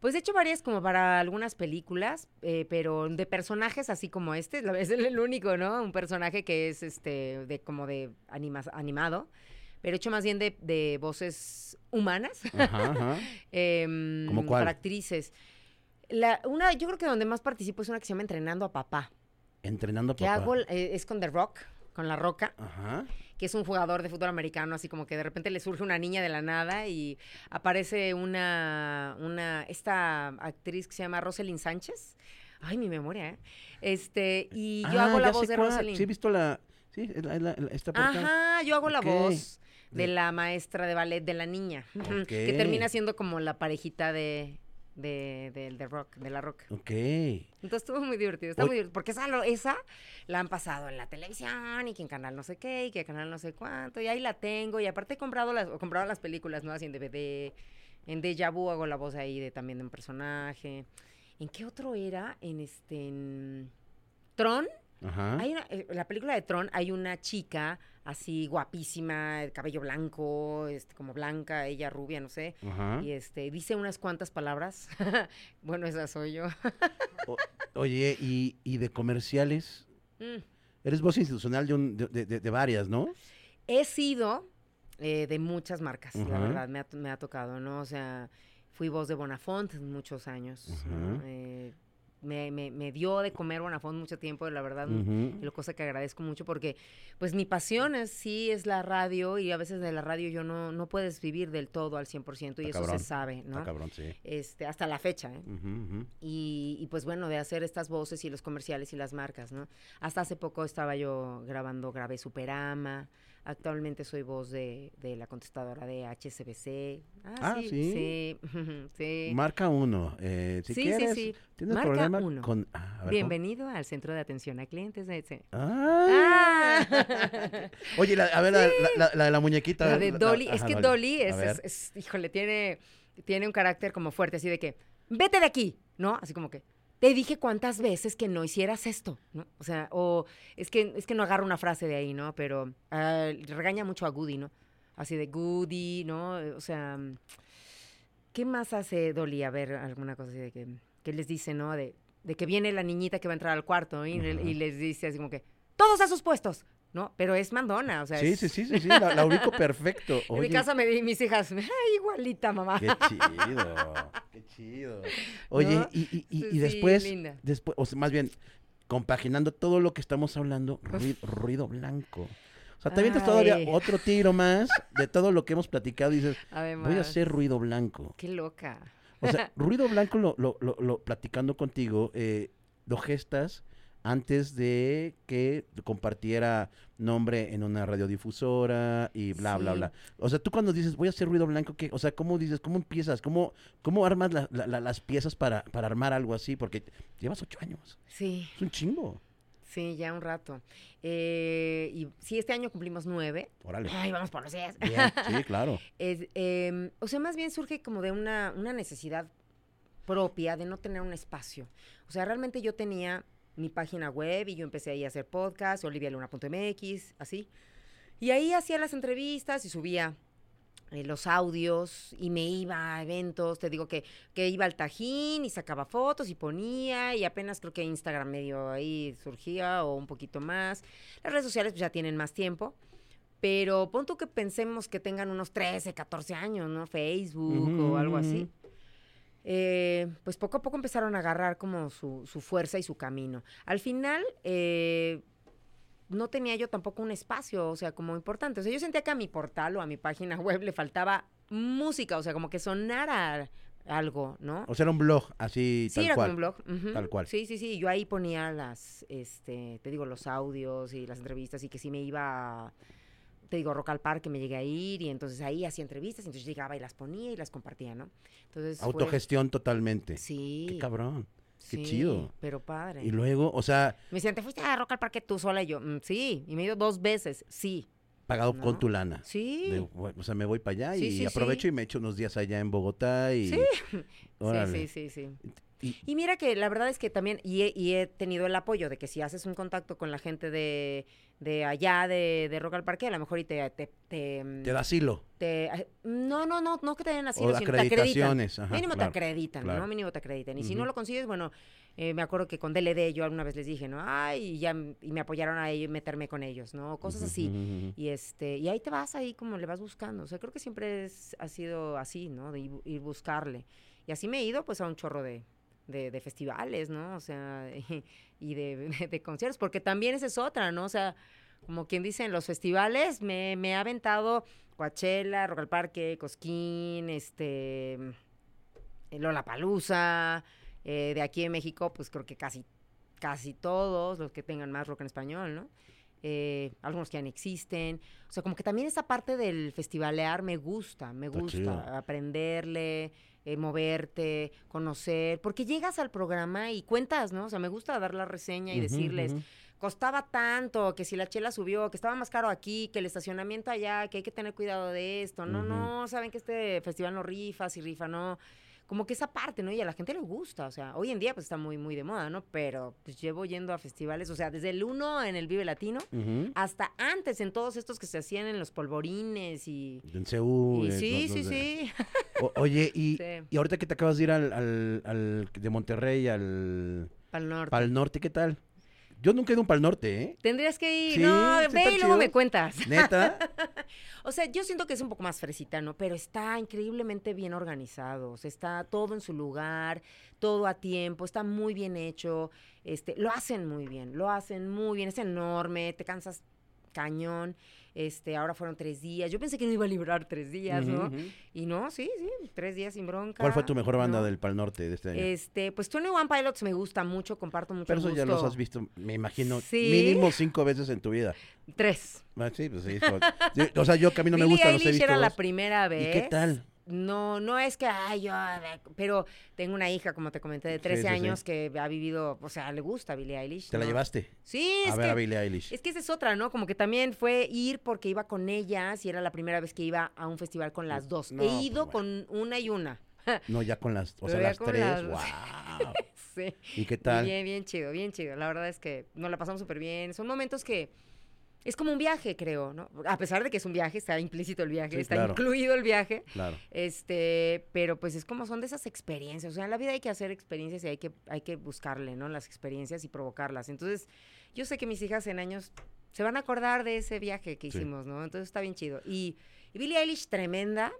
Pues he hecho varias como para algunas películas, eh, pero de personajes así como este, la- es el, único, ¿no? Un personaje que es este de como de anima- animado, pero he hecho más bien de, de voces humanas, Ajá, ajá. em, ¿Cómo cuál? para actrices. La, una, yo creo que donde más participo es una que se llama Entrenando a Papá, Entrenando a que papá. hago, eh, es con The Rock, con La Roca, Ajá. Que es un jugador de fútbol americano, así como que de repente le surge una niña de la nada y aparece una, una, esta actriz que se llama Rosalind Sánchez. Ay, mi memoria, ¿eh? Este, y yo Ah, hago la voz de cuál. Rosalind. Sí, he visto la. Sí, la- la- la-. Ajá, yo hago la voz de la maestra de ballet de la niña, que termina siendo como la parejita de, de, del de rock, de la rock. Ok. Entonces estuvo muy divertido, está muy divertido, porque esa, esa la han pasado en la televisión y que en canal no sé qué y que en canal no sé cuánto y ahí la tengo y aparte he comprado las, he comprado las películas nuevas y en DVD, en Deja Vu hago la voz ahí de también de un personaje. ¿En qué otro era? En este en Tron. Ajá. Hay una, eh, la película de Tron hay una chica así guapísima, el cabello blanco, este, como blanca, ella rubia, no sé. Ajá. Y este, dice unas cuantas palabras. bueno, esa soy yo. Oye, y, y de comerciales. Mm. Eres voz institucional de, un- de, de- de- varias, ¿no? He sido eh, de muchas marcas, la verdad, me ha, me ha tocado, ¿no? O sea, fui voz de Bonafont muchos años. Eh, me, me- me dio de comer Bonafont mucho tiempo, la verdad, lo cosa que agradezco mucho porque pues mi pasión es, sí es la radio y a veces de la radio yo no, no puedes vivir del todo al 100% y Está eso cabrón. se sabe, Está ¿no? cabrón, sí. Este, hasta la fecha, ¿eh? Y, y, pues bueno, de hacer estas voces y los comerciales y las marcas, ¿no? Hasta hace poco estaba yo grabando, grabé Superama, actualmente soy voz de, de la contestadora de HSBC. Ah, ¿sí? Sí, sí. Marca uno. eh, si Sí, sí, quieres, sí. ¿Tienes Marca problema uno. con. ah. Bienvenido al Centro de Atención a Clientes de... ¡Ay! ¡Ah! Oye, la- a ver, la, la- la de la muñequita. La de Dolly, es que Dolly es- híjole, tiene, tiene un carácter como fuerte, así de que, vete de aquí, ¿no? Así como que, te dije cuántas veces que no hicieras esto, ¿no? O sea, o es que, es que no agarro una frase de ahí, ¿no? Pero ah, regaña mucho a Goody, ¿no? Así de Goody, ¿no? O sea, ¿qué más hace Dolly? A ver, alguna cosa así de que, que les dice, ¿no? De, de que viene la niñita que va a entrar al cuarto ¿no? y, y les dice así como que, todos a sus puestos, ¿no? Pero es mandona, o sea, Sí, es- sí, sí, sí, sí, la, la ubico perfecto. en mi casa me di mis hijas, "Ay, igualita, mamá. Qué chido, qué chido. Oye, ¿No? y, y- y- después, después, o sea, más bien, compaginando todo lo que estamos hablando, ruido, ruido blanco. O sea, te avientas todavía otro tiro más de todo lo que hemos platicado y dices, Además, voy a hacer ruido blanco. Qué loca. O sea, ruido blanco, lo, lo, lo, lo- platicando contigo, eh, lo gestas antes de que compartiera nombre en una radiodifusora y bla, bla, Sí. bla. O sea, tú cuando dices, voy a hacer ruido blanco, ¿qué? O sea, ¿cómo dices, cómo empiezas? ¿Cómo, cómo armas la- la- la- las piezas para, para armar algo así? Porque llevas ocho años. Sí, Es un chingo. sí, ya un rato. Eh, y sí, este año cumplimos nueve. Órale. Ay, vamos por los días. Bien, sí, claro. Es, em, o sea, más bien surge como de una, una necesidad propia de no tener un espacio. O sea, realmente yo tenía mi página web y yo empecé ahí a hacer podcast, olivialuna.mx, así. Y ahí hacía las entrevistas y subía eh, los audios y me iba a eventos, te digo que, que iba al Tajín y sacaba fotos y ponía y apenas creo que Instagram medio ahí surgía o un poquito más. Las redes sociales pues, ya tienen más tiempo. Pero pon tú que pensemos que tengan unos 13, 14 años, ¿no? Facebook o algo así. Eh, pues poco a poco empezaron a agarrar como su, su fuerza y su camino. Al final, eh, no tenía yo tampoco un espacio, o sea, como importante. O sea, yo sentía que a mi portal o a mi página web le faltaba música, o sea, como que sonara algo, ¿no? O sea, era un blog, así, Sí, tal era cual. como un blog. Tal cual. Sí, sí, sí. Yo ahí ponía las, este, te digo, los audios y las entrevistas y que sí me iba, a- te digo, Rock al Parque me llegué a ir y entonces ahí hacía entrevistas y entonces llegaba y las ponía y las compartía, ¿no? Entonces fue- Autogestión totalmente. Sí. Qué cabrón. Qué sí, chido. Pero padre. Y luego, o sea, Me decían, ¿te fuiste a Rock al Parque tú sola? Y yo, "Mm, sí. Y me he ido dos veces. Sí. pagado ¿No? con tu lana. Sí. De, o sea, me voy para allá Sí, y sí, aprovecho sí. y me echo unos días allá en Bogotá y... Órale. Sí, sí, sí, sí. Y- Y mira que la verdad es que también, y he, y he tenido el apoyo de que si haces un contacto con la gente de, de allá, de, de Rock al Parque, a lo mejor y te... te, te, mm, Te da asilo. te- ay, no, no, no, no que te den así, O sino te acreditan. Ajá, Mínimo claro. te acreditan, claro. ¿no? Mínimo te acreditan. Y si no lo consigues, bueno, eh, me acuerdo que con DLD yo alguna vez les dije, ¿no? Ay, y ya, y me apoyaron a ellos, meterme con ellos, ¿no? Cosas así. Y este, y ahí te vas ahí como le vas buscando. O sea, creo que siempre es, ha sido así, ¿no? De ir buscarle. Y así me he ido pues a un chorro de, de, de festivales, ¿no? O sea, y de, de conciertos, porque también esa es otra, ¿no? O sea, como quien dice, en los festivales me, me ha aventado Coachella, Rock al Parque, Cosquín, este, Lola Palusa, de aquí en México, pues creo que casi, casi todos los que tengan más rock en español, ¿no? Eh, algunos que ya no existen. O sea, como que también esa parte del festivalear me gusta, me gusta aprenderle, eh, moverte, conocer, porque llegas al programa y cuentas, ¿no? O sea, me gusta dar la reseña y decirles, costaba tanto, que si la chela subió, que estaba más caro aquí, que el estacionamiento allá, que hay que tener cuidado de esto. No, no, saben que este festival no rifa, si rifa, no. Como que esa parte, ¿no? Y a la gente le gusta, o sea, hoy en día pues está muy, muy de moda, ¿no? Pero pues llevo yendo a festivales, o sea, desde el uno en el Vive Latino hasta antes en todos estos que se hacían en los polvorines y... En Seúl. y sí, no- sí, no sí. O- oye, y, Sí. y ahorita que te acabas de ir al, al, al- de Monterrey al Pal Norte. Pal Norte, ¿qué tal? Yo nunca he ido a un Pal Norte, ¿eh? Tendrías que ir, Sí, no, ve y luego me cuentas. Neta. O sea, yo siento que es un poco más fresita, ¿no? Pero está increíblemente bien organizado. Está todo en su lugar, todo a tiempo, está muy bien hecho. Este, lo hacen muy bien, lo hacen muy bien. Es enorme, te cansas cañón. Este, ahora fueron tres días. Yo pensé que no iba a librar tres días, ¿no? Y no, sí, sí, tres días sin bronca. ¿Cuál fue tu mejor banda ¿no? del Pal Norte de este año? Este, pues Twenty One Pilots me gusta mucho, comparto mucho Pero eso ya los has visto, me imagino, Sí. mínimo cinco veces en tu vida. Tres. Ah, sí, pues sí. o sea, yo que a mí no me gustan, los he visto era la primera vez. ¿Y qué tal? No, no es que, ay, yo, pero tengo una hija, como te comenté, de Sí, 13 sí, sí. años que ha vivido, o sea, le gusta Billie Eilish. ¿Te la llevaste? Sí, A es ver que, a Billie Eilish. es que esa es otra, ¿no? Como que también fue ir porque iba con ellas y era la primera vez que iba a un festival con las dos. No, He pues, ido bueno. con una y una. No, ya con las, o Pero sea, las tres. las- ¡Wow! sí. ¿Y qué tal? Bien, bien chido, bien chido. La verdad es que nos la pasamos súper bien. Son momentos que es como un viaje, creo, ¿no? A pesar de que es un viaje, está implícito el viaje, Sí, está claro. incluido el viaje. Claro. Este, pero pues es como son de esas experiencias. O sea, en la vida hay que hacer experiencias y hay que, hay que buscarle, ¿no? Las experiencias y provocarlas. Entonces, yo sé que mis hijas en años se van a acordar de ese viaje que Sí. hicimos, ¿no? Entonces está bien chido. Y, y Billie Eilish, tremenda.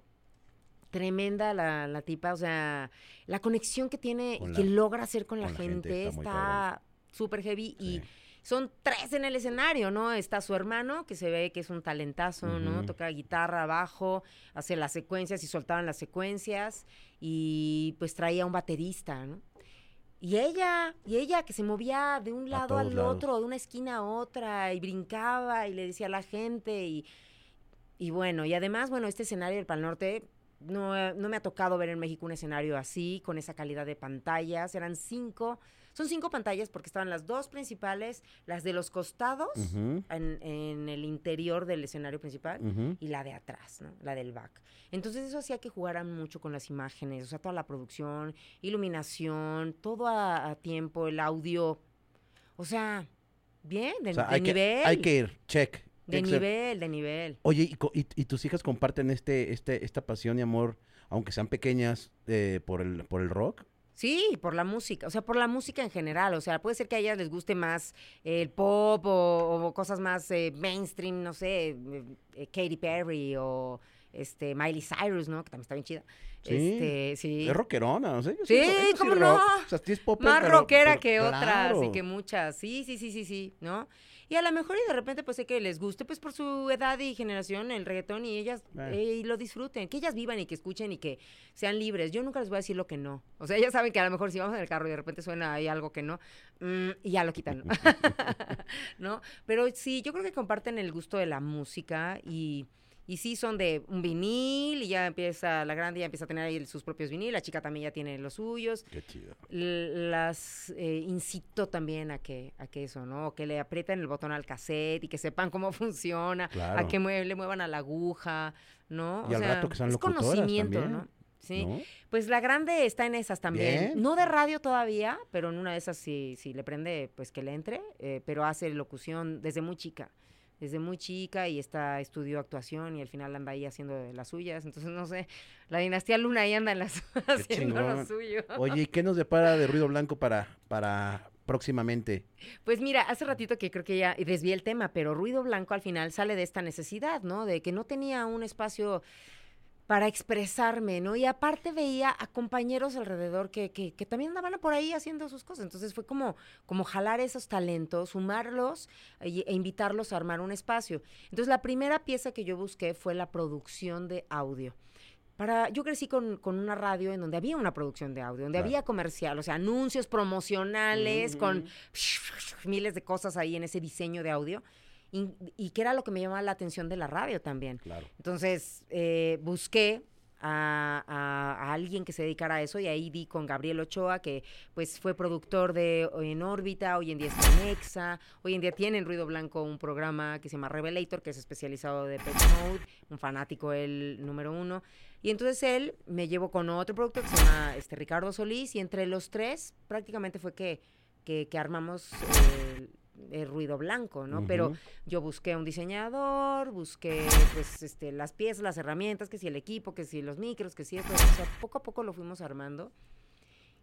Tremenda la, la tipa, o sea, la conexión que tiene y la- que logra hacer con, la con la gente gente está súper heavy y. son tres en el escenario, ¿no? Está su hermano, que se ve que es un talentazo, ¿no? Toca guitarra, bajo, hace las secuencias y soltaban las secuencias y pues traía un baterista, ¿no? Y ella, y ella que se movía de un lado al lados. otro, de una esquina a otra, y brincaba y le decía a la gente, y, y bueno, y además, bueno, este escenario del Pal Norte, no, no me ha tocado ver en México un escenario así, con esa calidad de pantallas, eran cinco, son cinco pantallas porque estaban las dos principales, las de los costados, en, en el interior del escenario principal, y la de atrás, ¿no? La del back. Entonces eso hacía que jugaran mucho con las imágenes, o sea, toda la producción, iluminación, todo a, a tiempo, el audio. O sea, bien, de, O sea, de hay, que, nivel. hay que ir, check. de nivel, de nivel. Oye, ¿y, y- y tus hijas comparten este, este, esta pasión y amor, aunque sean pequeñas, eh, por, el, por el rock? Sí, por la música, o sea, por la música en general, o sea, puede ser que a ellas les guste más el pop o, o cosas más eh, mainstream, no sé, eh, Katy Perry o este Miley Cyrus, ¿no? Que también está bien chida. Sí, Este, sí. Es rockerona, o sea, yo Sí, ¿cómo no? rock. O sea, sí es pop, más pero- rockera pero- que otras y claro. que muchas. Sí, sí, sí, sí, sí, ¿no? Y a lo mejor y de repente pues sé que les guste pues por su edad y generación el reggaetón y ellas Eh. eh, y lo disfruten, que ellas vivan y que escuchen y que sean libres. Yo nunca les voy a decir lo que no. O sea, ellas saben que a lo mejor si vamos en el carro y de repente suena ahí algo que no, mm, y ya lo quitan, ¿no? ¿No? Pero sí, yo creo que comparten el gusto de la música y... Y sí, son de un vinil y ya empieza, la grande ya empieza a tener ahí sus propios vinil, la chica también ya tiene los suyos Qué chido. l- las eh, incito también a que, a que eso, ¿no? Que le aprieten el botón al cassette y que sepan cómo funciona, Claro. a que mue- le muevan a la aguja, ¿no? Y al rato que sean es conocimiento, también, ¿no? Sí. ¿no? Pues la grande está en esas también. Bien. No de radio todavía, pero en una de esas si, si le prende, pues que le entre, eh, pero hace locución desde muy chica. Desde muy chica y está estudió actuación y al final anda ahí haciendo las suyas. Entonces, no sé, la dinastía Luna ahí anda en las, haciendo lo chingón. suyo. Oye, ¿y qué nos depara de ruido blanco para, para próximamente? Pues mira, hace ratito que creo que ya desvié el tema, pero Ruido Blanco al final sale de esta necesidad, ¿no? De que no tenía un espacio para expresarme, ¿no? Y aparte veía a compañeros alrededor que, que, que también andaban por ahí haciendo sus cosas. Entonces fue como, como jalar esos talentos, sumarlos e, e invitarlos a armar un espacio. Entonces la primera pieza que yo busqué fue la producción de audio. Para, yo crecí con, con una radio en donde había una producción de audio, donde Claro. había comercial, o sea, anuncios promocionales con miles de cosas ahí en ese diseño de audio. Y, y que era lo que me llamaba la atención de la radio también. Claro. Entonces, eh, busqué a, a- a alguien que se dedicara a eso y ahí di con Gabriel Ochoa, que pues fue productor de En órbita, hoy en día está en Exa, hoy en día tiene en Ruido Blanco un programa que se llama Revelator, que es especializado de Pet Mode, un fanático el número uno. Y entonces él me llevó con otro productor que se llama este, Ricardo Solís y entre los tres prácticamente fue que, que, que armamos eh, el ruido blanco, ¿no? Pero yo busqué un diseñador, busqué pues este, las piezas, las herramientas, que si el equipo, que si los micros, que si esto, o sea, poco a poco lo fuimos armando.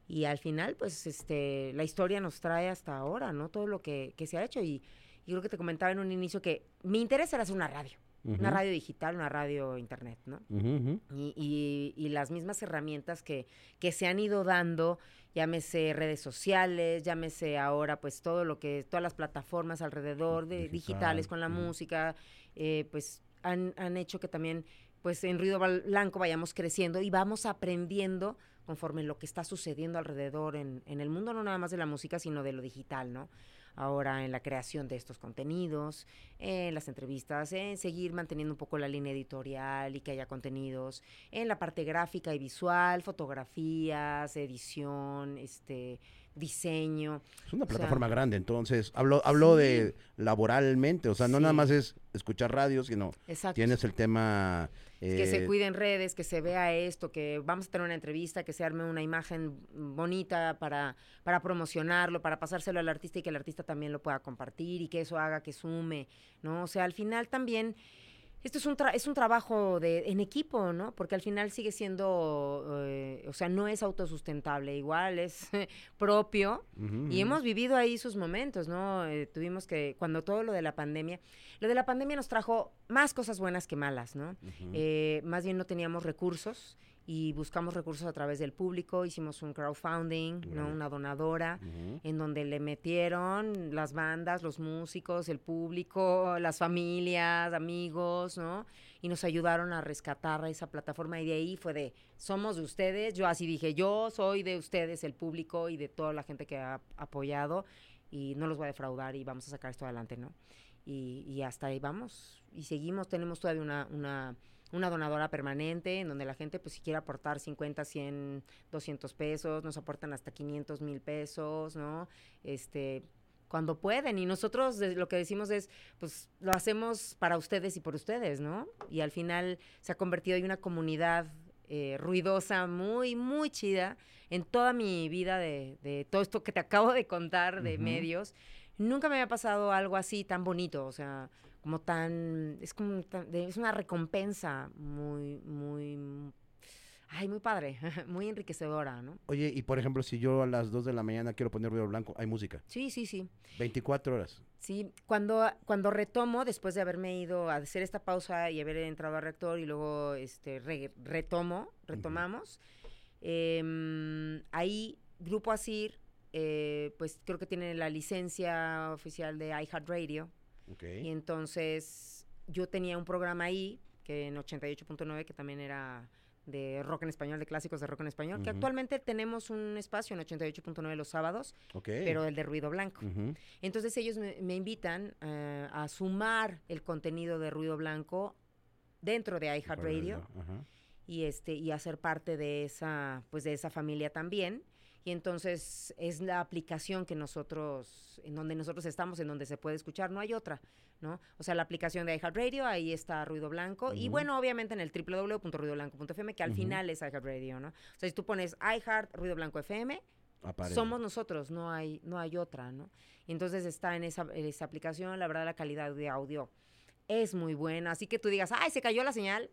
Y al final, pues, este, la historia nos trae hasta ahora, ¿no? Todo lo que, que se ha hecho. Y, y creo que te comentaba en un inicio que mi interés era hacer una radio. Una radio digital, una radio internet, ¿no? y, y, y, las mismas herramientas que, que se han ido dando, llámese redes sociales, llámese ahora pues todo lo que, todas las plataformas alrededor de digitales con la música, eh, pues han, han hecho que también pues en Ruido Blanco vayamos creciendo y vamos aprendiendo conforme lo que está sucediendo alrededor en, en el mundo, no nada más de la música, sino de lo digital, ¿no? Ahora en la creación de estos contenidos, en las entrevistas, en seguir manteniendo un poco la línea editorial y que haya contenidos, en la parte gráfica y visual, fotografías, edición, este diseño. Es una plataforma grande, entonces hablo, hablo de laboralmente, o sea, no nada más es escuchar radio, sino tienes el tema... que se eh, cuiden redes, que se vea esto, que vamos a tener una entrevista, que se arme una imagen bonita para, para promocionarlo, para pasárselo al artista y que el artista también lo pueda compartir y que eso haga que sume, ¿no? O sea, al final también esto es un, es un trabajo de, en equipo, ¿no? Porque al final sigue siendo, eh, o sea, no es autosustentable, igual es propio. Y hemos vivido ahí sus momentos, ¿no? Eh, tuvimos que, cuando todo lo de la pandemia, lo de la pandemia nos trajo más cosas buenas que malas, ¿no? Eh, más bien no teníamos recursos y buscamos recursos a través del público, hicimos un crowdfunding, ¿no? una donadora, en donde le metieron las bandas, los músicos, el público, las familias, amigos, ¿no? Y nos ayudaron a rescatar esa plataforma y de ahí fue de, somos de ustedes, yo así dije, yo soy de ustedes, el público y de toda la gente que ha apoyado y no los voy a defraudar y vamos a sacar esto adelante, ¿no? Y, y hasta ahí vamos y seguimos, tenemos todavía una... una una donadora permanente en donde la gente pues si quiere aportar 50, 100, 200 pesos, nos aportan hasta 500 mil pesos, ¿no? Este, cuando pueden y nosotros lo que decimos es pues lo hacemos para ustedes y por ustedes, ¿no? Y al final se ha convertido en una comunidad eh, ruidosa, muy, muy chida en toda mi vida de, de, todo esto que te acabo de contar de medios. Nunca me había pasado algo así tan bonito, o sea, como tan, es como, es una recompensa muy, muy, ay, muy padre, muy enriquecedora, ¿no? Oye, y por ejemplo, si yo a las 2 de la mañana quiero poner ruido blanco, ¿hay música? Sí, sí, sí. 24 horas. Sí, cuando, cuando retomo, después de haberme ido a hacer esta pausa y haber entrado a reactor y luego este retomo, retomamos, em, ahí Grupo Asir, eh, pues creo que tiene la licencia oficial de iHeartRadio, y entonces yo tenía un programa ahí, que en 88.9, que también era de rock en español, de clásicos de rock en español, que actualmente tenemos un espacio en 88.9 los sábados, pero el de ruido blanco. Entonces ellos me, invitan eh, a sumar el contenido de ruido blanco dentro de iHeartRadio y este y hacer parte de esa pues de esa familia también y entonces es la aplicación que nosotros, en donde nosotros estamos, en donde se puede escuchar, no hay otra, ¿no? O sea, la aplicación de iHeartRadio, ahí está Ruido Blanco, y bueno, obviamente en el www.ruidoblanco.fm, que al final es iHeartRadio, ¿no? O sea, si tú pones iHeart, Ruido Blanco FM, somos nosotros, no hay, no hay otra, ¿no? Y entonces está en esa, en esa aplicación, la verdad la calidad de audio es muy buena, así que tú digas, ay, se cayó la señal,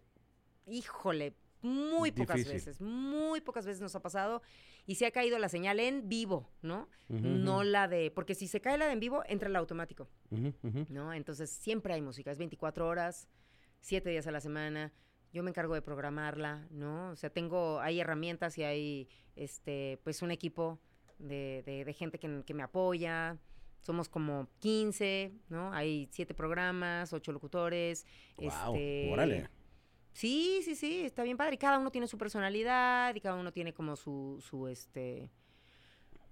híjole, muy pocas veces, muy pocas veces nos ha pasado y se ha caído la señal en vivo, ¿no? no la de, porque si se cae la de en vivo, entra el automático, ¿no? Entonces siempre hay música, es 24 horas, 7 días a la semana. Yo me encargo de programarla, ¿no? O sea, tengo, hay herramientas y hay, este, pues un equipo de, de, gente que, que me apoya, somos como 15, ¿no? Hay siete programas, ocho locutores. Wow, este, órale. Sí, sí, sí, está bien padre. Y cada uno tiene su personalidad y cada uno tiene como su, su este,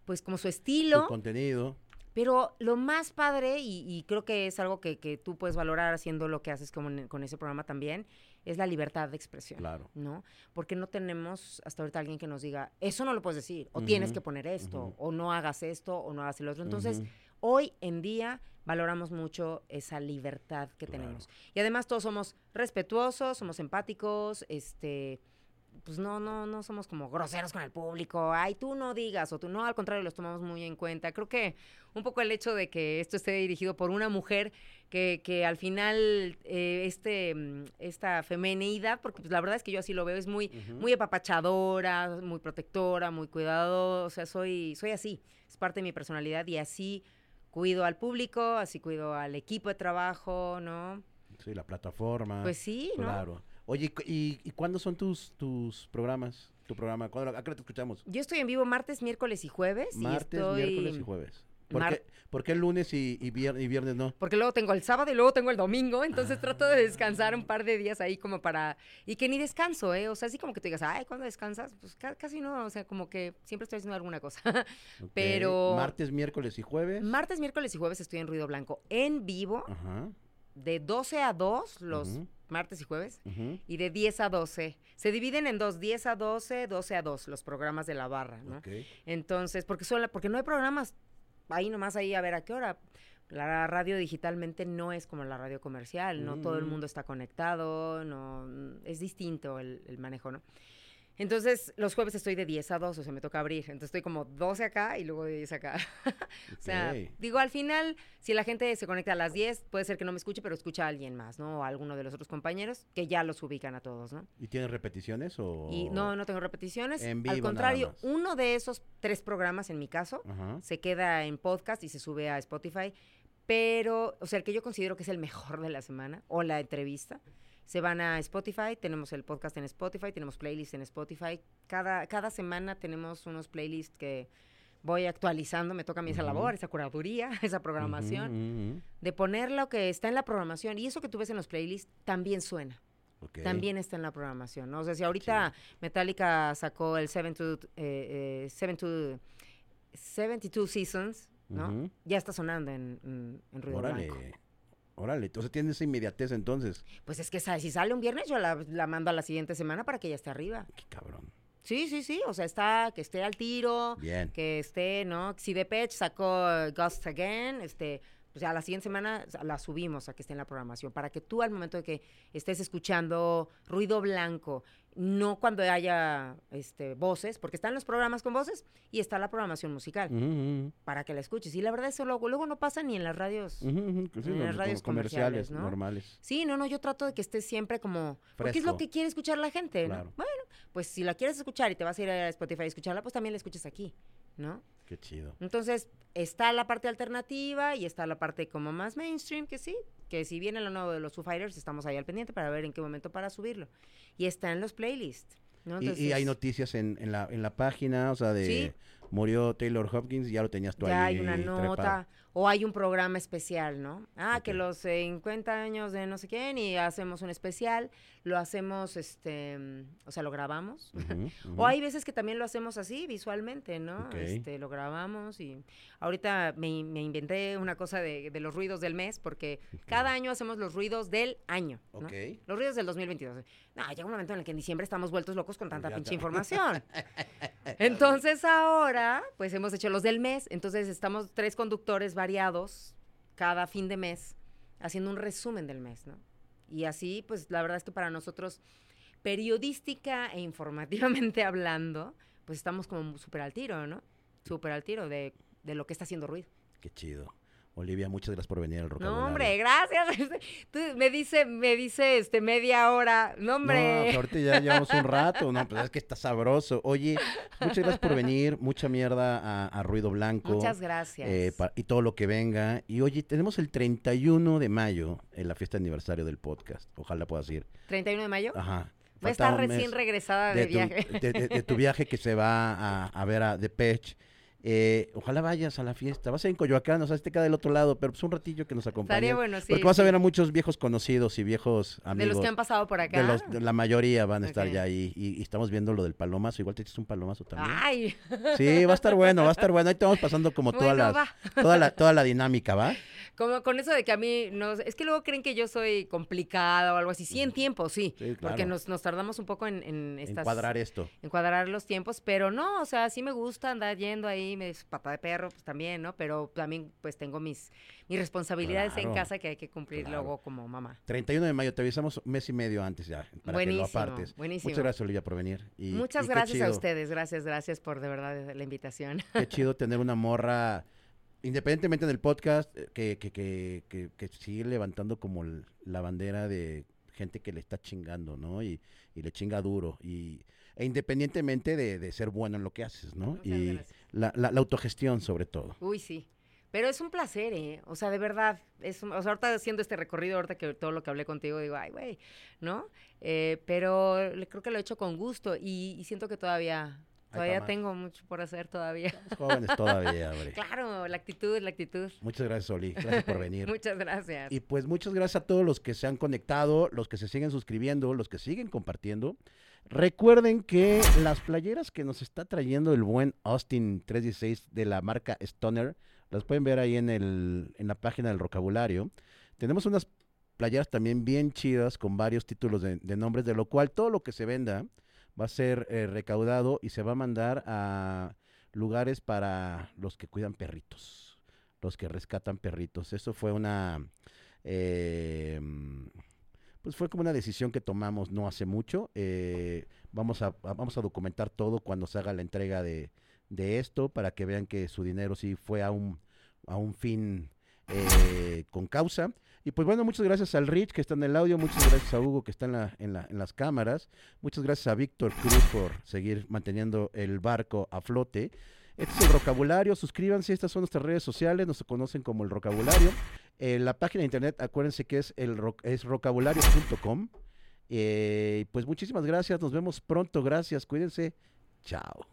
pues como su estilo. Su contenido. Pero lo más padre, y, creo que es algo que, que, tú puedes valorar haciendo lo que haces con, con ese programa también, es la libertad de expresión. Claro. ¿No? Porque no tenemos hasta ahorita alguien que nos diga, eso no lo puedes decir, o tienes que poner esto, o no hagas esto, o no hagas el otro. Entonces, hoy en día valoramos mucho esa libertad que tenemos. Y además todos somos respetuosos, somos empáticos, este pues no, no, no somos como groseros con el público, ay, tú no digas, o tú no, al contrario, los tomamos muy en cuenta. Creo que un poco el hecho de que esto esté dirigido por una mujer que, que al final eh, este, mm, esta femenidad, porque pues, la verdad es que yo así lo veo, es muy, muy apapachadora, muy protectora, muy cuidado, o sea, soy, soy así, es parte de mi personalidad y así cuido al público, así cuido al equipo de trabajo, ¿no? Sí, la plataforma. Pues sí, ¿no? Claro. Oye, ¿y cu- ¿y, y cuándo son tus, tus programas? Tu programa, ¿cuándo, ¿a qué te escuchamos? Yo estoy en vivo martes, miércoles y jueves. y Martes, estoy- miércoles y jueves. ¿Por, qué, por qué el lunes y, y vier- y viernes no? Porque luego tengo el sábado y luego tengo el domingo, entonces trato de descansar un par de días ahí como para... Y que ni descanso, ¿eh? O sea, así como que tú digas, ay, ¿cuándo descansas? Pues ca- casi no, o sea, como que siempre estoy haciendo alguna cosa. Pero- Martes, miércoles y jueves. Martes, miércoles y jueves estoy en Ruido Blanco en vivo, Ajá. de 12 a 2 los martes y jueves. ujú. Y de 10 a 12. Se dividen en dos, 10 a 12, 12 a 2, los programas de la barra, ¿no? Ok. Entonces, porque son la- porque no hay programas ahí nomás ahí a ver a qué hora. La radio digitalmente no es como la radio comercial, no todo el mundo está conectado, no es distinto el, el manejo, ¿no? Entonces, los jueves estoy de 10 a 2, o sea, me toca abrir. Entonces, estoy como 12 acá y luego de 10 acá. O sea, digo, al final, si la gente se conecta a las 10, puede ser que no me escuche, pero escucha a alguien más, ¿no? O a alguno de los otros compañeros, que ya los ubican a todos, ¿no? ¿Y tienes repeticiones o...? Y no, no tengo repeticiones. En Al vivo nada contrario, más. uno de esos tres programas, en mi caso, se queda en podcast y se sube a Spotify. Pero, o sea, el que yo considero que es el mejor de la semana, o la entrevista, se van a Spotify, tenemos el podcast en Spotify, tenemos playlists en Spotify. Cada, cada semana tenemos unos playlists que voy actualizando, me toca a mí esa labor, esa curaduría, esa programación, de poner lo que está en la programación. Y eso que tú ves en los playlists también suena también está en la programación, ¿no? O sea, si ahorita Metallica sacó el 72, eh, eh, 72 72 Seasons, ¿no? Ya está sonando en, en, en Ruido Órale. Blanco. Órale. Entonces tienes esa inmediatez entonces. Pues es que si sale un viernes, yo la, la mando a la siguiente semana para que ya esté arriba. Qué cabrón. Sí, sí, sí. O sea, está, que esté al tiro, Bien. que esté, ¿no? Si Depeche sacó eh, Ghost Again, este, pues a la siguiente semana la subimos a que esté en la programación, para que tú al momento de que estés escuchando ruido blanco, no cuando haya este, voces, porque están los programas con voces y está la programación musical, para que la escuches. Y la verdad eso luego, luego no pasa ni en las radios. sí, En las radios comerciales, comerciales, ¿no? normales. Sí, no, no, yo trato de que esté siempre como... Porque es lo que quiere escuchar la gente, ¿no? Claro. Bueno, pues si la quieres escuchar y te vas a ir a Spotify a escucharla, pues también la escuchas aquí, ¿no? Qué chido. Entonces, está la parte alternativa y está la parte como más mainstream, que sí, que si viene lo nuevo de los Foo Fighters, estamos ahí al pendiente para ver en qué momento para subirlo. Y está en los playlists, ¿no? Y- y, hay noticias en, en, la, en la página, o sea, de Sí. murió Taylor Hopkins, ya lo tenías tú ya ahí. hay una trepado. O hay un programa especial, ¿no? Ah, que los 50 años de no sé quién y hacemos un especial, lo hacemos, este, o sea, lo grabamos. O hay veces que también lo hacemos así, visualmente, ¿no? Ok. Este, lo grabamos y ahorita me, in- me inventé una cosa de, de los ruidos del mes, porque cada año hacemos los ruidos del año, ¿no? Los ruidos del 2022. No, llega un momento en el que en diciembre estamos vueltos locos con tanta Ya pinche está. información. Entonces ahora, pues hemos hecho los del mes. Entonces estamos tres conductores variados cada fin de mes haciendo un resumen del mes, ¿no? Y así, pues la verdad es que para nosotros, periodística e informativamente hablando, pues estamos como súper al tiro, ¿no? Súper al tiro de, de lo que está haciendo ruido. Qué chido. Olivia, muchas gracias por venir al rock. No, hombre, gracias. Tú me dice, me dice este media hora. No, No, hombre. pues ahorita ya llevamos un rato, no, pues es que está sabroso. Oye, muchas gracias por venir, mucha mierda a, a Ruido Blanco. Muchas gracias. eh, y todo lo que venga. Y oye, tenemos el 31 de mayo en la fiesta de aniversario del podcast. Ojalá puedas ir. 31 de mayo. Ajá. Voy a estar recién regresada de, tu, viaje. de- de- de tu viaje que se va a, a ver a Depeche. Eh, ojalá vayas a la fiesta. Vas a ir en Coyoacán, o sea, este queda del otro lado, pero pues un ratillo que nos acompañe. Estaría bueno, sí. Porque vas a ver a muchos viejos conocidos y viejos De amigos. los que han pasado por acá. de los- de la mayoría van a estar ya ahí. Y, y estamos viendo lo del palomazo. Igual te echas un palomazo también. Ay, Sí, va a estar bueno, va a estar bueno. Ahí te vamos pasando como toda, bueno, la, va. toda, la, toda la dinámica, ¿va? Como con eso de que a mí no es que luego creen que yo soy complicada o algo así. Sí, en tiempo, sí. Sí, Porque nos, nos tardamos un poco en, en estas. Encuadrar esto. encuadrar los tiempos, pero no, o sea, sí me gusta andar yendo ahí, me pata de perro, pues también, ¿no? Pero también, pues tengo mis, mis responsabilidades Claro, en casa que hay que cumplir claro. luego como mamá. 31 de mayo, te avisamos un mes y medio antes ya, para que lo Buenísimo, apartes. buenísimo. Muchas gracias, Olivia, por venir. Y, Muchas y gracias a ustedes, gracias, gracias por de verdad la invitación. Qué chido tener una morra, independientemente del podcast, eh, que, que, que, que, sigue levantando como la bandera de gente que le está chingando, ¿no? Y, y le chinga duro. Y, e independientemente de, de ser bueno en lo que haces, ¿no? Muchas y la, la, la autogestión, sobre todo. Uy, sí. Pero es un placer, ¿eh? O sea, de verdad. Es, un- o sea, ahorita haciendo este recorrido, ahorita que todo lo que hablé contigo, digo, ay, güey, ¿no? Eh, pero le- creo que lo he hecho con gusto y, y siento que todavía, todavía tengo mucho por hacer todavía. Estamos jóvenes todavía, hombre. Claro, la actitud, la actitud. Muchas gracias, Oli. Gracias por venir. Muchas gracias. Y pues muchas gracias a todos los que se han conectado, los que se siguen suscribiendo, los que siguen compartiendo. Recuerden que las playeras que nos está trayendo el buen Austin 316 de la marca Stoner, las pueden ver ahí en, el, en la página del vocabulario. Tenemos unas playeras también bien chidas con varios títulos de, nombres, de lo cual todo lo que se venda va a ser eh, recaudado y se va a mandar a lugares para los que cuidan perritos, los que rescatan perritos. Eso fue una eh, pues fue como una decisión que tomamos no hace mucho. eh, vamos, a, vamos a documentar todo cuando se haga la entrega de, de esto para que vean que su dinero sí fue a un, a un fin eh, con causa. Y pues bueno, muchas gracias al Rich que está en el audio, muchas gracias a Hugo que está en, la, en, la- en las cámaras, muchas gracias a Víctor Cruz por seguir manteniendo el barco a flote. Este es el vocabulario, suscríbanse, estas son nuestras redes sociales, nos conocen como el vocabulario. Eh, la página de internet, acuérdense que es, el, es vocabulario.com. Eh, pues muchísimas gracias, nos vemos pronto, gracias, cuídense, chao.